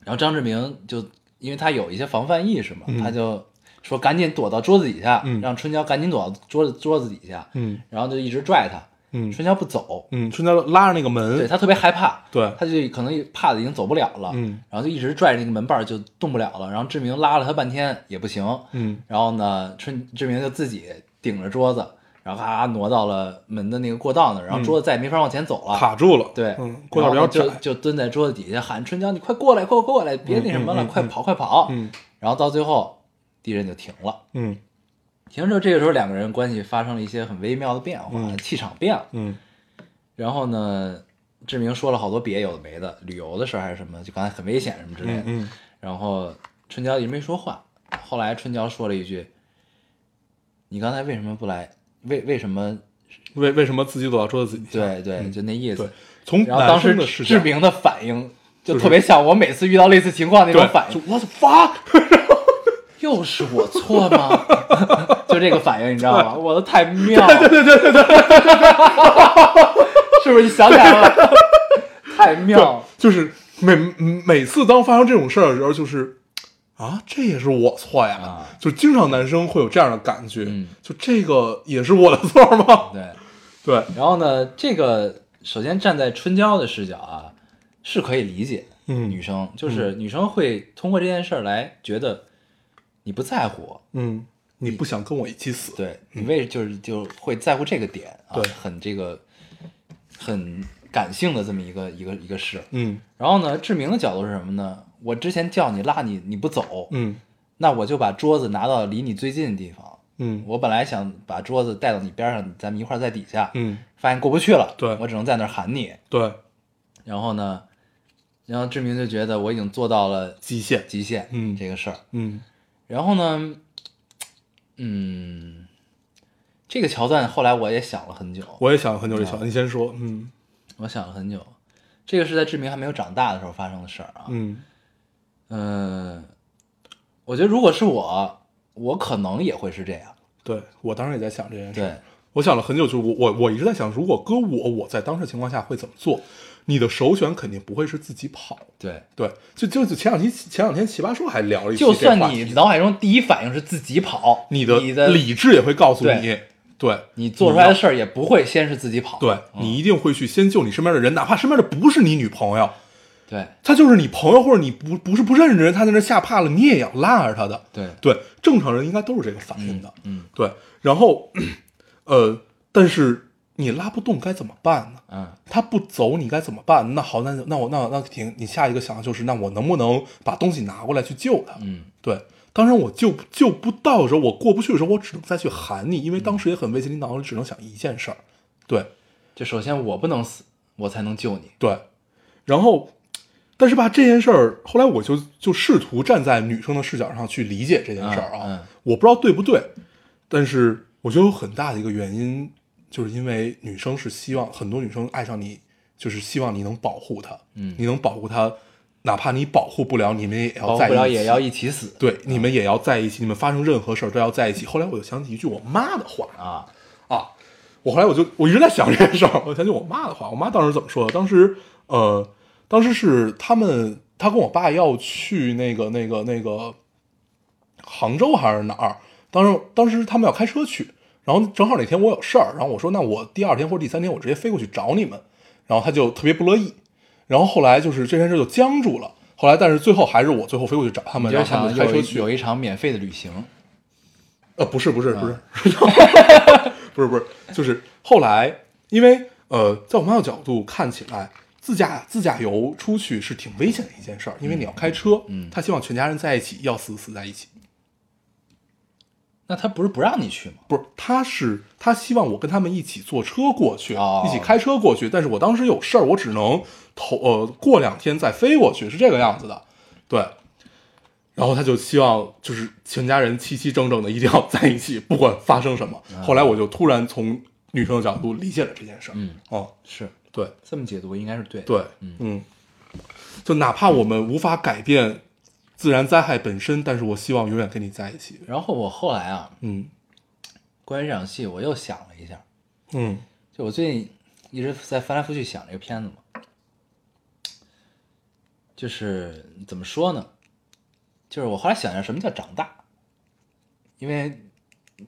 然后张志明就因为他有一些防范意识嘛，嗯他就说赶紧躲到桌子底下，嗯。让春娇赶紧躲到桌子桌子底下，嗯。然后就一直拽他，嗯。春娇不走，嗯，春娇拉着那个门，对他特别害怕，对。他就可能怕的已经走不了了，嗯。然后就一直拽着那个门把就动不了了，然后志明拉了他半天也不行，嗯。然后呢，春志明就自己顶着桌子，然后咔挪到了门的那个过道那儿，然后桌子再也没法往前走了，卡住了，对，嗯，过道比较窄然后，就就蹲在桌子底下喊春娇，你快过来，快过来，别那什么了，快跑，快跑。嗯。然后到最后，地震就停了。嗯停了之后，这个时候两个人关系发生了一些很微妙的变化，嗯气场变了。嗯然后呢，志明说了好多别有的没的，旅游的事儿还是什么，就刚才很危险什么之类的。嗯嗯然后春娇一直没说话。后来春娇说了一句：“你刚才为什么不来？为为什么？为为什么自己躲到桌子底下？对对，就那意思对。，从然后当时志明的反应就就是特别像我每次遇到类似情况那种反应，就 what the fuck，又是我错吗？就这个反应，你知道吗？我的太妙了，对对对对对，是不是你想起来了？太妙了，就是每每次当发生这种事儿的时候，就是啊，这也是我错呀，啊就经常男生会有这样的感觉，嗯就这个也是我的错吗？对。对，然后呢，这个首先站在春娇的视角啊，是可以理解。嗯女生就是女生会通过这件事儿来觉得你不在乎我，嗯，你不想跟我一起死，对你为就是就会在乎这个点啊，对很这个很感性的这么一个一个一个事。嗯然后呢，志明的角度是什么呢？我之前叫你拉你，你不走，嗯那我就把桌子拿到离你最近的地方。嗯我本来想把桌子带到你边上，咱们一块儿在底下，嗯，发现过不去了，对我只能在那儿喊你。对，然后呢，然后志明就觉得我已经做到了极限，极限，嗯这个事儿。嗯然后呢，嗯，这个桥段后来我也想了很久，我也想了很久这桥段，你先说，嗯我想了很久，这个是在志明还没有长大的时候发生的事儿啊。嗯嗯，我觉得如果是我，我可能也会是这样。对我当时也在想这件事，对，我想了很久，就是我我我一直在想，如果搁我，我在当时情况下会怎么做？你的首选肯定不会是自己跑，对，对，就就就前两天前两天奇葩说还聊了一期就算你脑海中第一反应是自己跑，你的你的理智也会告诉你，对。你做出来的事儿，也不会先是自己跑。对嗯。你一定会去先救你身边的人，哪怕身边的不是你女朋友，对。他就是你朋友或者你不不是不认识的人，他在那吓怕了，你也要拉着他的。对。对，正常人应该都是这个反应的。嗯。对，然后 呃，但是你拉不动该怎么办呢？嗯他不走，你该怎么办？那好，那那我那那停，你下一个想的就是，那我能不能把东西拿过来去救他？嗯对，当然我救救不到的时候，我过不去的时候，我只能再去喊你，因为当时也很危急，你脑子里只能想一件事儿，对就首先我不能死，我才能救你。对，然后，但是吧，这件事儿后来我就就试图站在女生的视角上去理解这件事儿啊，嗯嗯我不知道对不对，但是我觉得有很大的一个原因，就是因为女生是希望很多女生爱上你，就是希望你能保护她，嗯你能保护她，哪怕你保护不了，你们也要在一起，不了也要一起死。对，你们也要在一起，你们发生任何事儿都要在一起。后来我就想起一句我妈的话啊，啊，我后来我就我一直在想这件事儿，我想起我妈的话，我妈当时怎么说的？当时呃，当时是他们，她跟我爸要去那个那个那个杭州还是哪儿？当时当时他们要开车去，然后正好那天我有事儿，然后我说那我第二天或者第三天我直接飞过去找你们，然后他就特别不乐意，然后后来就是这件事就僵住了。后来，但是最后还是我最后飞过去找他们，然后他们开车去。有一场免费的旅行，呃，不是不是不是，啊不是 不是，就是后来，因为呃，在我妈的角度看起来，自驾自驾游出去是挺危险的一件事儿，因为你要开车，嗯她希望全家人在一起，要死死在一起。那他不是不让你去吗？不是，他是他希望我跟他们一起坐车过去，哦一起开车过去，但是我当时有事儿，我只能头呃过两天再飞过去，是这个样子的，对。然后他就希望就是全家人齐齐整整的一定要在一起，不管发生什么。后来我就突然从女生的角度理解了这件事儿，嗯，哦，是对这么解读应该是对的。对，嗯，就哪怕我们无法改变自然灾害本身，但是我希望永远跟你在一起。然后我后来啊，嗯关于这场戏，我又想了一下，嗯就我最近一直在翻来覆去想这个片子嘛，就是怎么说呢？就是我后来想一下，什么叫长大？因为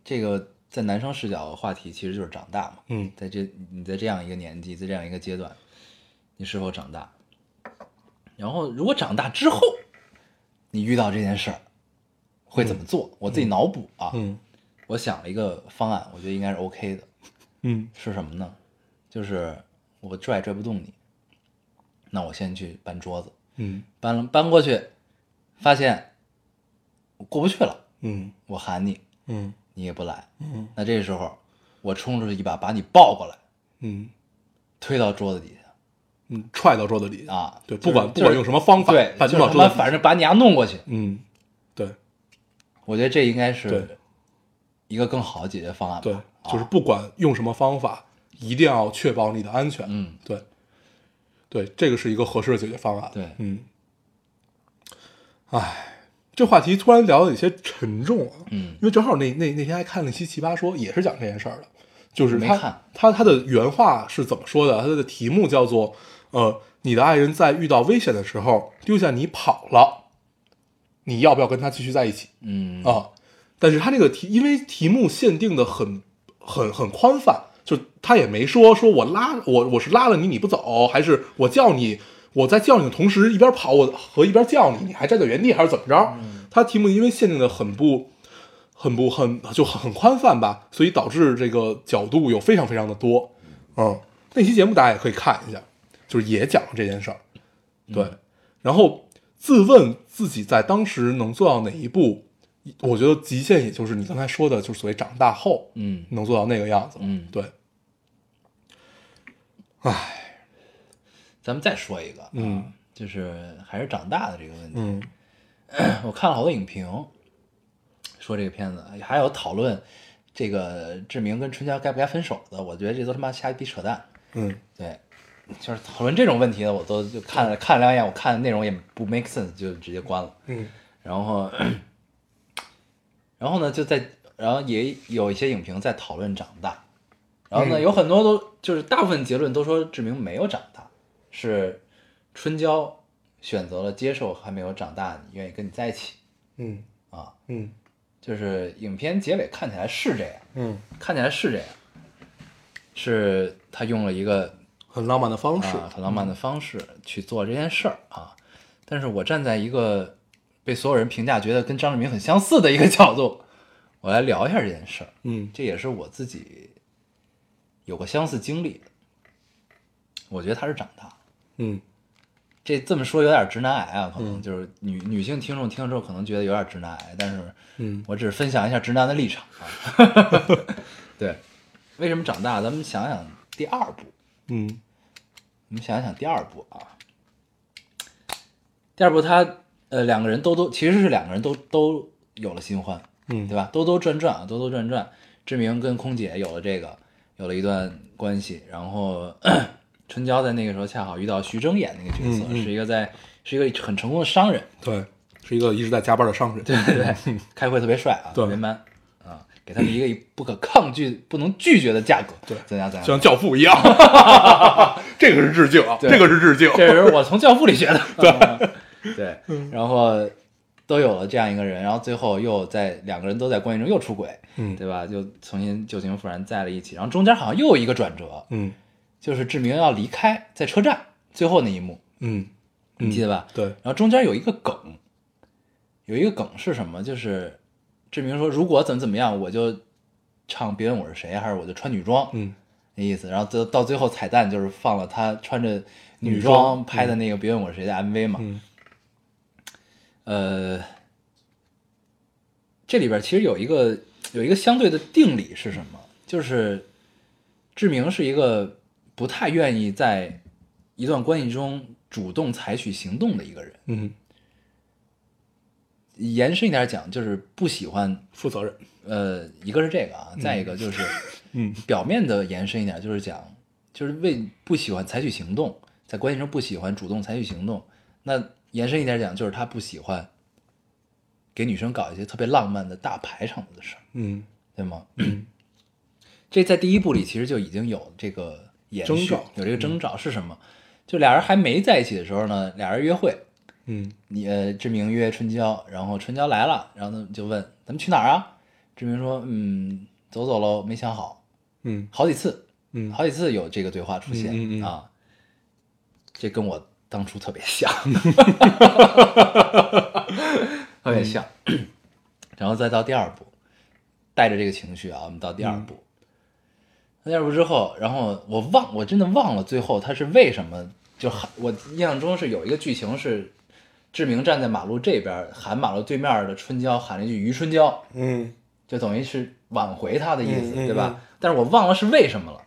这个在男生视角的话题其实就是长大嘛。嗯在这你在这样一个年纪，在这样一个阶段，你是否长大？然后如果长大之后，你遇到这件事儿会怎么做？我自己脑补啊，嗯我想了一个方案，我觉得应该是 OK 的。嗯是什么呢？就是我拽拽不动你，那我先去搬桌子，嗯搬了搬过去，发现我过不去了，嗯我喊你，嗯你也不来，嗯那这时候我冲出去一把把你抱过来，嗯推到桌子底下嗯，踹到桌子底下。啊，对，就是不管不管用什么方法，对，把桌子。反正把你丫弄过去，嗯，对我觉得这应该是对一个更好的解决方案吧。对，啊就是不管用什么方法，一定要确保你的安全。嗯，对，对，这个是一个合适的解决方案。对嗯，唉，这话题突然聊的有些沉重啊。嗯因为正好那那那天还看了一期《奇葩说》，也是讲这件事儿的，就是他他他的原话是怎么说的？他的题目叫做呃，你的爱人在遇到危险的时候丢下你跑了，你要不要跟他继续在一起？嗯啊，但是他这个题，因为题目限定的很很很宽泛，就他也没说说我拉我我是拉了你你不走，还是我叫你我在叫你的同时一边跑我和一边叫你，你还站在原地还是怎么着？他题目因为限定的很不很不很就很很宽泛吧，所以导致这个角度有非常非常的多。嗯，那期节目大家也可以看一下，就是也讲了这件事儿。对，然后自问自己在当时能做到哪一步，我觉得极限也就是你刚才说的，就是所谓长大后嗯能做到那个样子。嗯对。唉，咱们再说一个，啊嗯，就是还是长大的这个问题。嗯 我看了好多影评，说这个片子还有讨论这个志明跟春娇该不该分手的，我觉得这都他妈瞎逼扯淡。嗯对，就是讨论这种问题的，我都就看了看了两眼，我看内容也不 make sense，就直接关了。嗯。然后，然后呢，就在然后也有一些影评在讨论长大，然后呢，嗯。有很多都就是大部分结论都说志明没有长大，是春娇选择了接受还没有长大，你愿意跟你在一起。嗯。啊，嗯。就是影片结尾看起来是这样，嗯，看起来是这样，是他用了一个很浪漫的方式。啊，很浪漫的方式去做这件事儿啊。但是我站在一个被所有人评价觉得跟张志明很相似的一个角度，我来聊一下这件事儿。嗯这也是我自己有过相似经历的。我觉得他是长大了，嗯这这么说有点直男癌啊，可能嗯就是女女性听众听了之后可能觉得有点直男癌，但是嗯我只是分享一下直男的立场啊。对，为什么长大？咱们想想第二部，嗯。我们想一想第二部啊，第二部他呃两个人兜兜其实是两个人都都有了新欢，嗯，对吧？兜兜转转啊，兜兜转转，志明跟空姐有了这个，有了一段关系，然后 春娇在那个时候恰好遇到徐峥演那个角色，嗯嗯。是一个在是一个很成功的商人，对，是一个一直在加班的商人。对对对，开会特别帅啊，对。特别 man 啊，给他们一个不可抗拒、不能拒绝的价格，对。怎样怎样，像教父一样，这个是致敬啊，对。这个是致敬。这是我从《教父》里学的。对。对，然后都有了这样一个人，然后最后又在两个人都在关系中又出轨，嗯。对吧？就重新旧情复燃在了一起，然后中间好像又有一个转折，嗯。就是志明要离开，在车站最后那一幕，嗯，你记得吧？对，然后中间有一个梗，有一个梗是什么？就是志明说，如果怎么怎么样，我就唱《别问我是谁》，还是我就穿女装，嗯那意思。然后到到最后彩蛋就是放了他穿着女女装装拍的那个《别问我是谁》的 MV 嘛。嗯呃，这里边其实有一个有一个相对的定理是什么？就是志明是一个不太愿意在一段关系中主动采取行动的一个人。嗯，延伸一点讲，就是不喜欢负责任。呃，一个是这个啊，再一个就是，嗯表面的延伸一点，就是讲，就是为不喜欢采取行动，在关系中不喜欢主动采取行动。那延伸一点讲，就是他不喜欢给女生搞一些特别浪漫的大排场子的事儿，嗯对吗？这在第一部里其实就已经有这个延续征兆，有这个征兆是什么？就俩人还没在一起的时候呢，俩人约会，嗯。你呃，志明约春娇，然后春娇来了，然后呢就问咱们去哪儿啊？志明说，嗯，走走喽，没想好，嗯。好几次，嗯。好几次有这个对话出现、嗯嗯嗯。啊，这跟我当初特别像，特别像。然后再到第二部，带着这个情绪啊，我们到第二部。第二部之后，然后我忘，我真的忘了最后他是为什么就喊我印象中是有一个剧情是志明站在马路这边喊马路对面的春娇喊了一句于春娇，嗯就等于是挽回他的意思，对吧？但是我忘了是为什么了。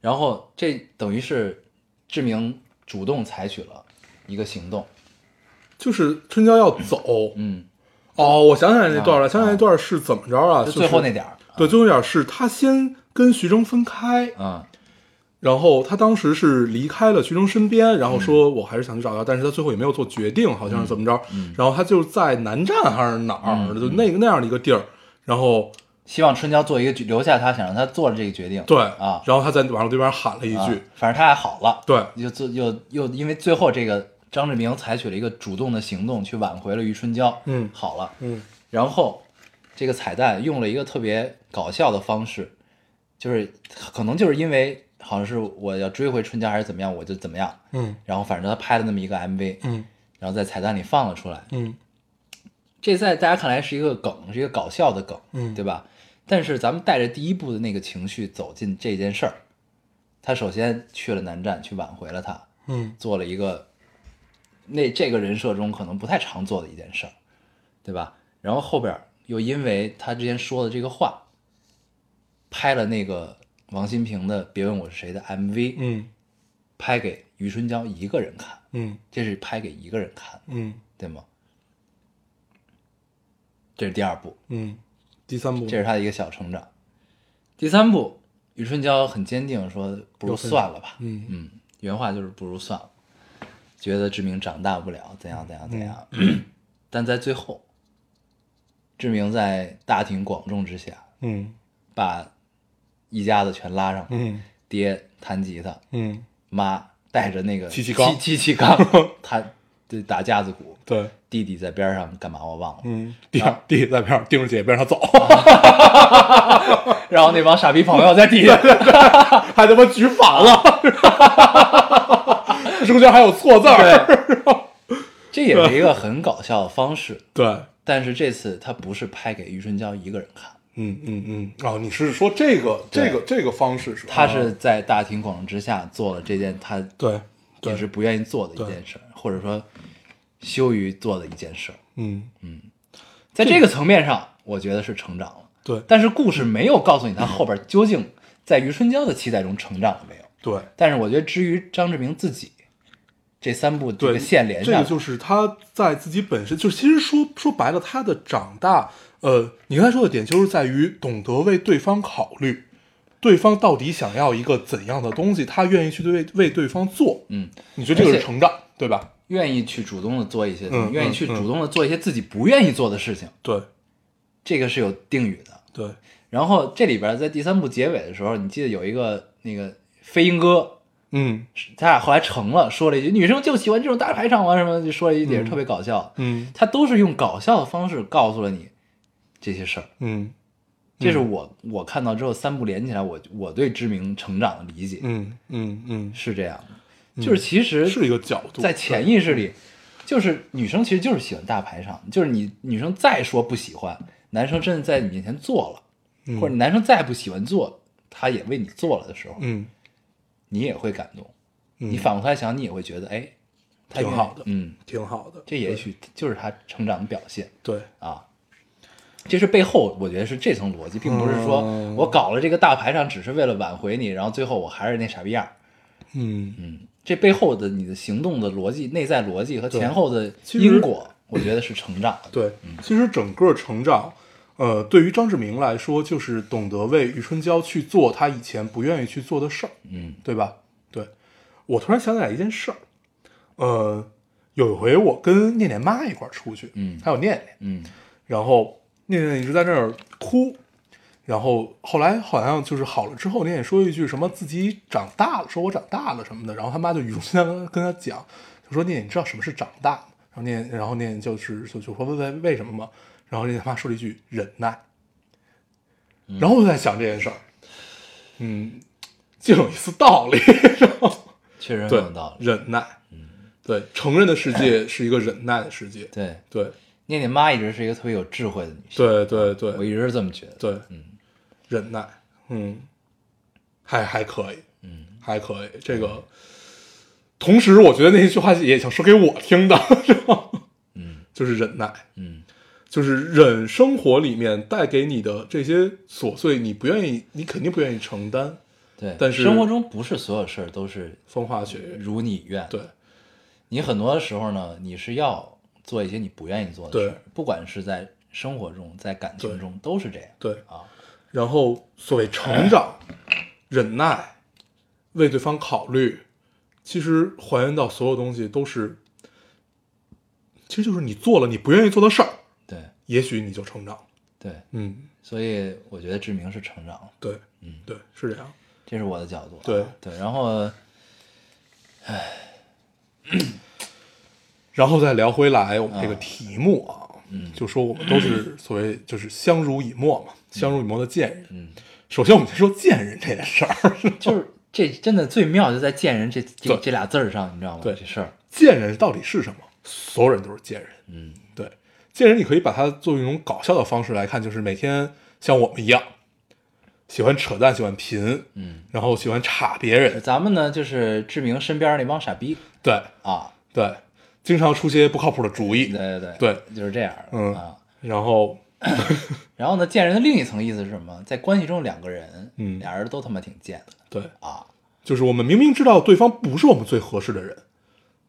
然后这等于是志明主动采取了一个行动，就是春娇要走。嗯，哦，我想起来那段了，啊想起来那段是怎么着啊？就就是最后那点儿，对，最后那点儿是他先跟徐峥分开，嗯然后他当时是离开了徐峥身边，然后说我还是想去找他，但是他最后也没有做决定，好像是怎么着。然后他就在南站还是哪儿，嗯就那个那样的一个地儿，然后希望春娇做一个留下他，想让他做了这个决定，对啊，然后他在马路对面喊了一啊句，反正他还好了，对，又做又又因为最后这个张志明采取了一个主动的行动去挽回了于春娇，嗯。好了，嗯。然后这个彩蛋用了一个特别搞笑的方式，就是可能就是因为好像是我要追回春娇还是怎么样，我就怎么样，嗯。然后反正他拍了那么一个 MV，嗯。然后在彩蛋里放了出来，嗯。这在大家看来是一个梗，是一个搞笑的梗，嗯。对吧？但是咱们带着第一部的那个情绪走进这件事儿，他首先去了南站，去挽回了他，嗯。做了一个那这个人设中可能不太常做的一件事儿，对吧？然后后边又因为他之前说的这个话，拍了那个王心平的《别问我是谁》的 MV，嗯。拍给余春娇一个人看，嗯。这是拍给一个人看，嗯。对吗？这是第二部，嗯，第三部。这是他的一个小成长。第三部，余春娇很坚定说：“不如算了吧。”嗯。嗯，原话就是“不如算了”，觉得志明长大不了，怎样怎样怎样。嗯。但在最后，志明在大庭广众之下，嗯。把一家子全拉上来，嗯爹弹吉他，嗯妈带着那个机器钢，机器钢弹对打架子鼓，对，弟弟在边上干嘛我忘了。嗯，弟弟弟在边上盯着姐姐边上走，然后那帮傻逼朋友在底下，还他妈举反了，中间还有错字儿，对，这也是一个很搞笑的方式。对，但是这次他不是拍给余春娇一个人看，嗯嗯嗯，哦，你是说这个这个这个方式是？他是在大庭广众之下做了这件他对对平时不愿意做的一件事，或者说羞于做的一件事嗯。嗯在这个层面上，我觉得是成长了。对但是故事没有告诉你他后边究竟在于春娇的期待中成长了没有。对但是我觉得，至于张志明自己，这三部这，个线连下来，这个就是他在自己本身，就是其实说说白了，他的长大，呃，你刚才说的点就是在于懂得为对方考虑，对方到底想要一个怎样的东西，他愿意去为为对方做。嗯，你觉得这个是成长，对吧？愿意去主动的做一些，嗯愿意去主动的做一些自己不愿意做的事情，对这个是有定语的。对，然后这里边在第三部结尾的时候，你记得有一个那个飞鹰哥，嗯他俩后来成了，说了一句“女生就喜欢这种大排场啊”什么，就说了一点特别搞笑。嗯他都是用搞笑的方式告诉了你这些事儿。嗯这是我我看到之后三部连起来，我我对知名成长的理解嗯嗯嗯，是这样的，就是其实是一个角度，在潜意识里，就是女生其实就是喜欢大排场，就是你女生再说不喜欢，男生真的在你面前做了，嗯或者男生再不喜欢做，他也为你做了的时候，嗯你也会感动。嗯你反过来想，你也会觉得，哎，他挺好的嗯，挺好的，这也许就是他成长的表现对啊。这是背后，我觉得是这层逻辑，并不是说嗯我搞了这个大排场只是为了挽回你，然后最后我还是那傻逼样儿。嗯。嗯，这背后的你的行动的逻辑、内在逻辑和前后的因果，我觉得是成长的。对，其实整个成长，呃，对于张志明来说，就是懂得为余春娇去做他以前不愿意去做的事儿，嗯。对吧？对，我突然想起来一件事儿，呃，有一回我跟念念妈一块儿出去，嗯。还有念念，嗯。然后念念一直在那儿哭，然后后来好像就是好了之后，念念说一句什么自己长大了，说我长大了什么的，然后他妈就语重心长跟他讲，就说念念，你知道什么是长大吗？然后念念，然后念念就是就就说为为为什么吗？然后念念他妈说了一句忍耐，然后我就在想这件事儿，嗯，竟有一丝道理，确实很对有道理。忍耐，对，成人的世界是一个忍耐的世界，对，对念念妈一直是一个特别有智慧的女性，对对对，我一直是这么觉得。对，嗯，忍耐，嗯，还还可以，嗯，还可以。这个，同时我觉得那句话也想说给我听的，是吧？嗯 就是忍耐，嗯就是忍生活里面带给你的这些琐碎，你不愿意，你肯定不愿意承担，对，但是生活中不是所有事儿都是风花雪月，如你愿。对，你很多时候呢，你是要做一些你不愿意做的事儿，不管是在生活中，在感情中都是这样。对。啊，然后所谓成长、忍耐、为对方考虑，其实还原到所有东西都是，其实就是你做了你不愿意做的事儿，对也许你就成长了。对，嗯，所以我觉得志明是成长了，对，嗯，对，是这样。这是我的角度啊。对对，然后 然后再聊回来我们这个题目啊，嗯。就说我们都是所谓就是相濡以沫嘛，相濡以沫的贱人。嗯，首先我们先说贱人这件事儿，就是这真的最妙就在“贱人”这这对。这俩字儿上，你知道吗？对。这事儿，贱人到底是什么？所有人都是贱人。嗯。对，贱人你可以把它作为一种搞笑的方式来看，就是每天像我们一样，喜欢扯淡，喜欢贫，嗯，然后喜欢插别人，咱们呢就是志明身边那帮傻逼。对。啊，对，经常出些不靠谱的主意，对对对对，就是这样嗯。啊。然后 然后呢，贱人的另一层意思是什么？在关系中，两个人，嗯。俩人都他妈挺贱的。对，啊，就是我们明明知道对方不是我们最合适的人，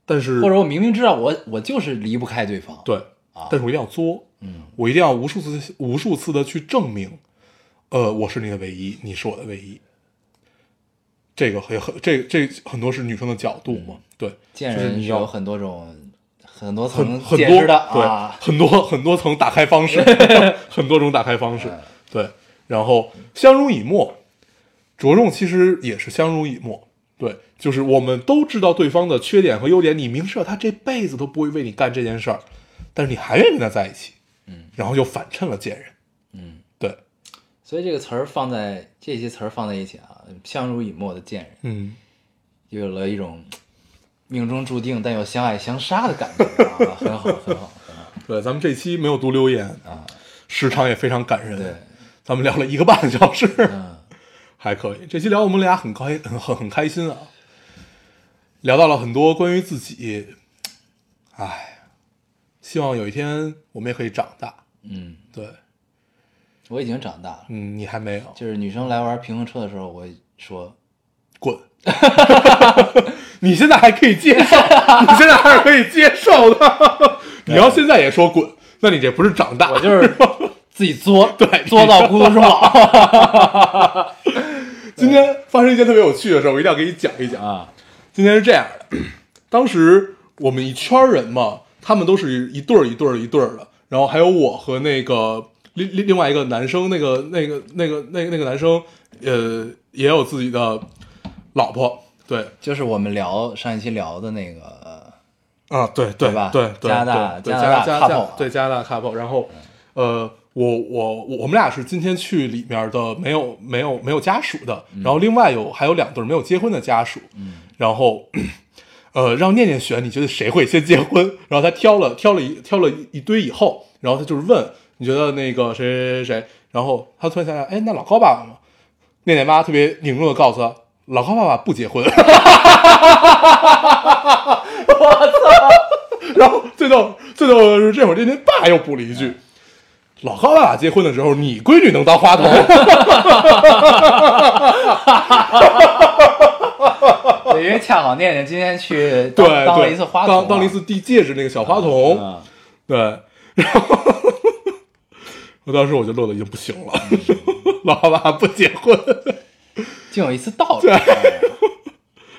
但是或者我明明知道我我就是离不开对方，对，啊。但是我一定要作，嗯，我一定要无数次无数次的去证明，呃，我是你的唯一，你是我的唯一。这个也很这这很多是女生的角度嘛，对，见就是你要人是有很多种很多很层很多的对啊，很多 很多层打开方式，很多种打开方式，嗯。对，然后相濡以沫，着重其实也是相濡以沫，对，就是我们都知道对方的缺点和优点，你明知道他这辈子都不会为你干这件事儿，但是你还愿意跟他在一起，嗯，然后又反衬了贱人，嗯，对，所以这个词儿放在这些词儿放在一起啊，相濡以沫的贱人，嗯，就有了一种命中注定但又相爱相杀的感觉啊，很好，很好，很好对，咱们这期没有读留言，啊，时长也非常感人，对，咱们聊了一个半小时，嗯，还可以。这期聊我们俩很高兴，很很很开心啊，聊到了很多关于自己，唉，希望有一天我们也可以长大。嗯，对，我已经长大了，嗯，你还没有，就是女生来玩平衡车的时候，我说，滚！你现在还可以接受，你现在还是可以接受的。你要现在也说滚，那你这不是长大，我就是自己作，对作到孤独终老今天发生一件特别有趣的事儿，我一定要给你讲一讲。啊。今天是这样的，当时我们一圈人嘛，他们都是一对儿一对儿一对儿的，然后还有我和那个另另另外一个男生，那个那个那个那个那个男生，呃，也有自己的老婆，对，就是我们聊上一期聊的那个，啊，对对对吧？对对，加拿大对加拿大 couple 啊。对加拿大 couple，然后呃，我我我我们俩是今天去里面的没有没有没有家属的，然后另外有还有两对没有结婚的家属，嗯。然后呃让念念选，你觉得谁会先结婚？然后他挑了挑了一挑了一一堆以后，然后他就是问你觉得那个谁谁谁谁，然后他突然想想，哎，那老高爸爸呢？念念妈特别凝重的告诉他，老高爸爸不结婚。我操然后最逗最逗的是，这会儿念念爸又补了一句：“老高爸爸结婚的时候，你闺女能当花童。对，因为恰好念念今天去对当当了对一次花童啊，当当了一次递戒指那个小花童。嗯对，然后 我当时我就乐的已经不行了，老爸爸不结婚，竟有一次道理。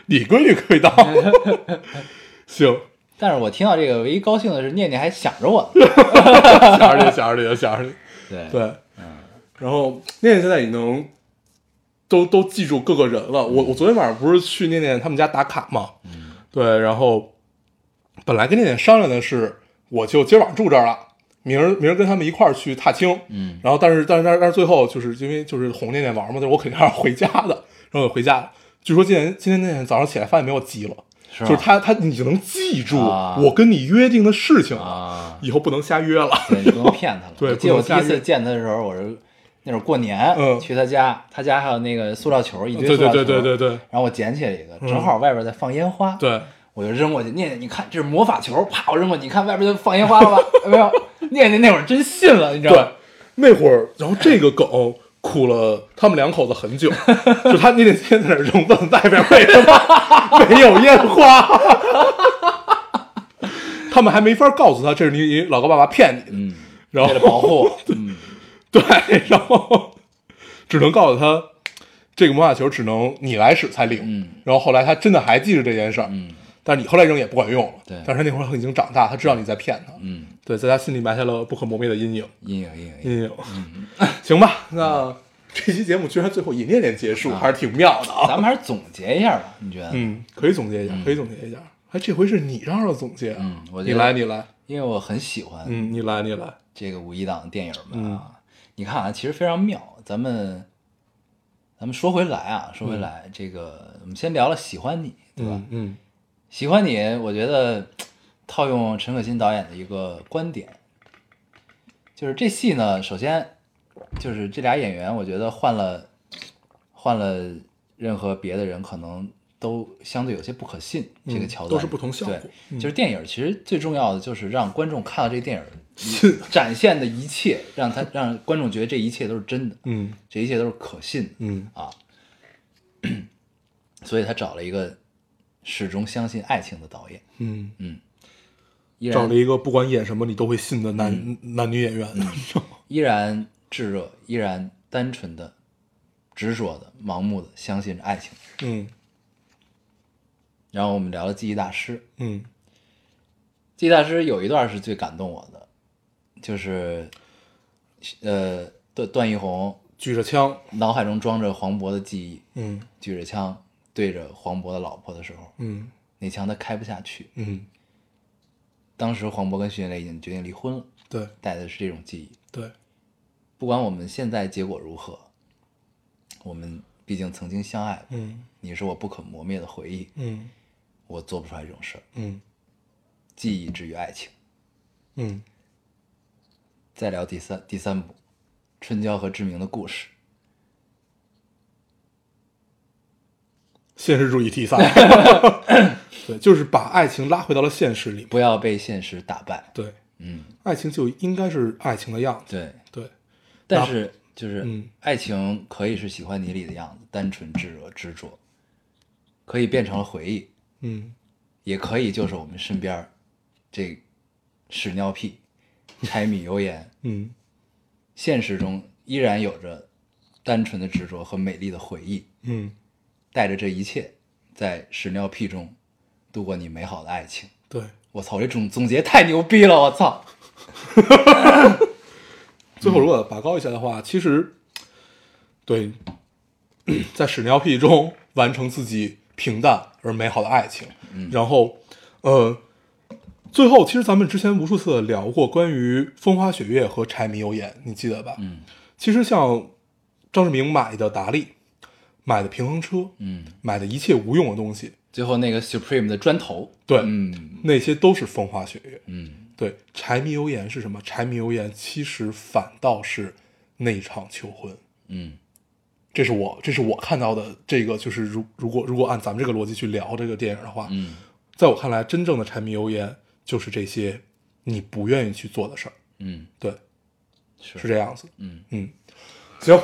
你闺女可以当。行，但是我听到这个，唯一高兴的是念念还想着我呢。想着你，想着你，想着你。对对，嗯然后念念现在已经都都记住各个人了。我我昨天晚上不是去念念他们家打卡嘛，对，然后本来跟念念商量的是，我就今儿晚上住这儿了，明儿明儿跟他们一块儿去踏青，嗯，然后但是但是但是但是最后就是因为就是哄念念玩嘛，就是我肯定还是回家的，然后我回家了。据说今天今天念念早上起来发现没有鸡了，是就是他他已经能记住啊我跟你约定的事情了，啊，以后不能瞎约了。对你不能骗他了。对我记得我第一次见他的时候，我是那会儿过年，嗯去他家，他家还有那个塑料球，一堆对塑料球，对对对对对然后我捡起来一个，正好外边在放烟花，对。我就扔过去。念念，你看这是魔法球，啪，我扔过去，你看外边就放烟花了吧？有没有？念念那会儿真信了，你知道吗对？，那会儿，然后这个梗苦了他们两口子很久，就他那天天在那儿扔，问外边为什么没有烟花，他们还没法告诉他这是你你老高爸爸骗你的，嗯，然后为了保护我，嗯，对，然后只能告诉他这个魔法球只能你来使才灵，嗯然后后来他真的还记着这件事儿，嗯但是你后来扔也不管用了，对但是他那会儿已经长大，他知道你在骗他，嗯，对，在他心里埋下了不可磨灭的阴影。阴影阴影阴影。嗯。行吧，那这期节目居然最后以念念结束，还是挺妙的啊。咱们还是总结一下吧，你觉得？嗯，可以总结一下，可以总结一下。哎，这回是你让我总结啊？嗯我你来，你来。因为我很喜欢嗯，你来，你来。这个五一档电影们嗯啊，你看啊，其实非常妙。咱们咱们说回来啊，说回来，这个我们先聊了喜欢你，对吧？嗯嗯喜欢你，我觉得套用陈可辛导演的一个观点，就是这戏呢，首先就是这俩演员，我觉得换了换了任何别的人，可能都相对有些不可信。嗯这个桥段都是不同效果对，嗯就是电影其实最重要的就是让观众看到这电影展现的一切，让他让观众觉得这一切都是真的，嗯这一切都是可信的。嗯啊，所以他找了一个始终相信爱情的导演，嗯，依然找了一个不管演什么你都会信的男男女演员。依然炙热，依然单纯的、执着的、盲目的相信着爱情。嗯然后我们聊了记忆大师，嗯记忆大师有一段是最感动我的，就是呃段段奕宏举着枪。脑海中装着黄渤的记忆，嗯举着枪对着黄渤的老婆的时候，嗯那枪他开不下去。嗯，当时黄渤跟徐静蕾已经决定离婚了，对带的是这种记忆。对，不管我们现在结果如何，我们毕竟曾经相爱过，嗯你是我不可磨灭的回忆，嗯我做不出来这种事儿。嗯记忆之于爱情。嗯再聊第三第三部，春娇和志明的故事。现实主义题材。对，就是把爱情拉回到了现实里。不要被现实打败。对，嗯，爱情就应该是爱情的样子。对。对，但是就是，嗯爱情可以是喜欢你里的样子，单纯、炙热、执着，可以变成了回忆，嗯也可以就是我们身边这屎尿屁、柴米油盐、嗯现实中依然有着单纯的执着和美丽的回忆，嗯，带着这一切，在屎尿屁中度过你美好的爱情。对。我操，这种总结太牛逼了！我操，最后如果拔高一下的话，其实对，在屎尿屁中完成自己平淡而美好的爱情。然后，呃，最后其实咱们之前无数次聊过关于风花雪月和柴米油盐，你记得吧？嗯，其实像张志明买的达利，买的平衡车，嗯，买的一切无用的东西，最后那个 Supreme 的砖头，对，嗯。那些都是风花雪月。嗯。对，柴米油盐是什么？柴米油盐其实反倒是那场求婚。嗯。这是我这是我看到的这个，就是如如果如果按咱们这个逻辑去聊这个电影的话，嗯。在我看来，真正的柴米油盐就是这些你不愿意去做的事儿。嗯，对，是。是这样子。嗯，嗯，行，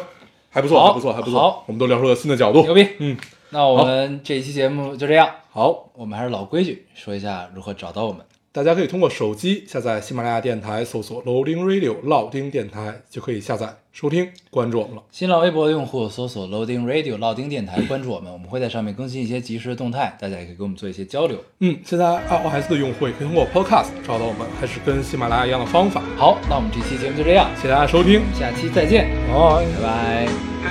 还不错，好还不错，还不错。好我们都聊出了新的角度，牛逼。嗯，那我们这一期节目就这样。好，我们还是老规矩，说一下如何找到我们。大家可以通过手机下载喜马拉雅电台，搜索 Loading Radio 老丁电台，就可以下载收听，关注我们了。新浪微博的用户搜索 Loading Radio 老丁电台，关注我们，我们会在上面更新一些即时的动态，大家也可以跟我们做一些交流。嗯，现在 iOS 的用户也可以通过 Podcast 找到我们，还是跟喜马拉雅一样的方法。好，那我们这期节目就这样，谢谢大家收听，下期再见，拜。拜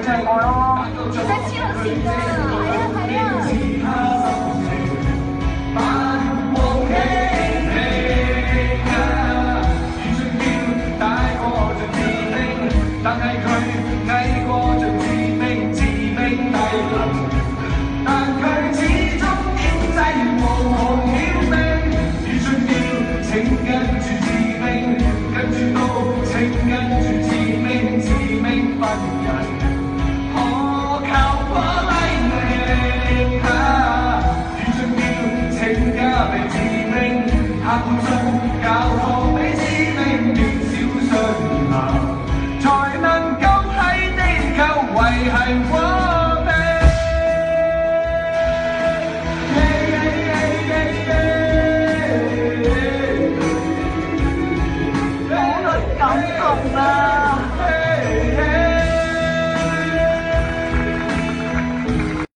對呢條咪就係我咯，真真係黐線㗎，係啊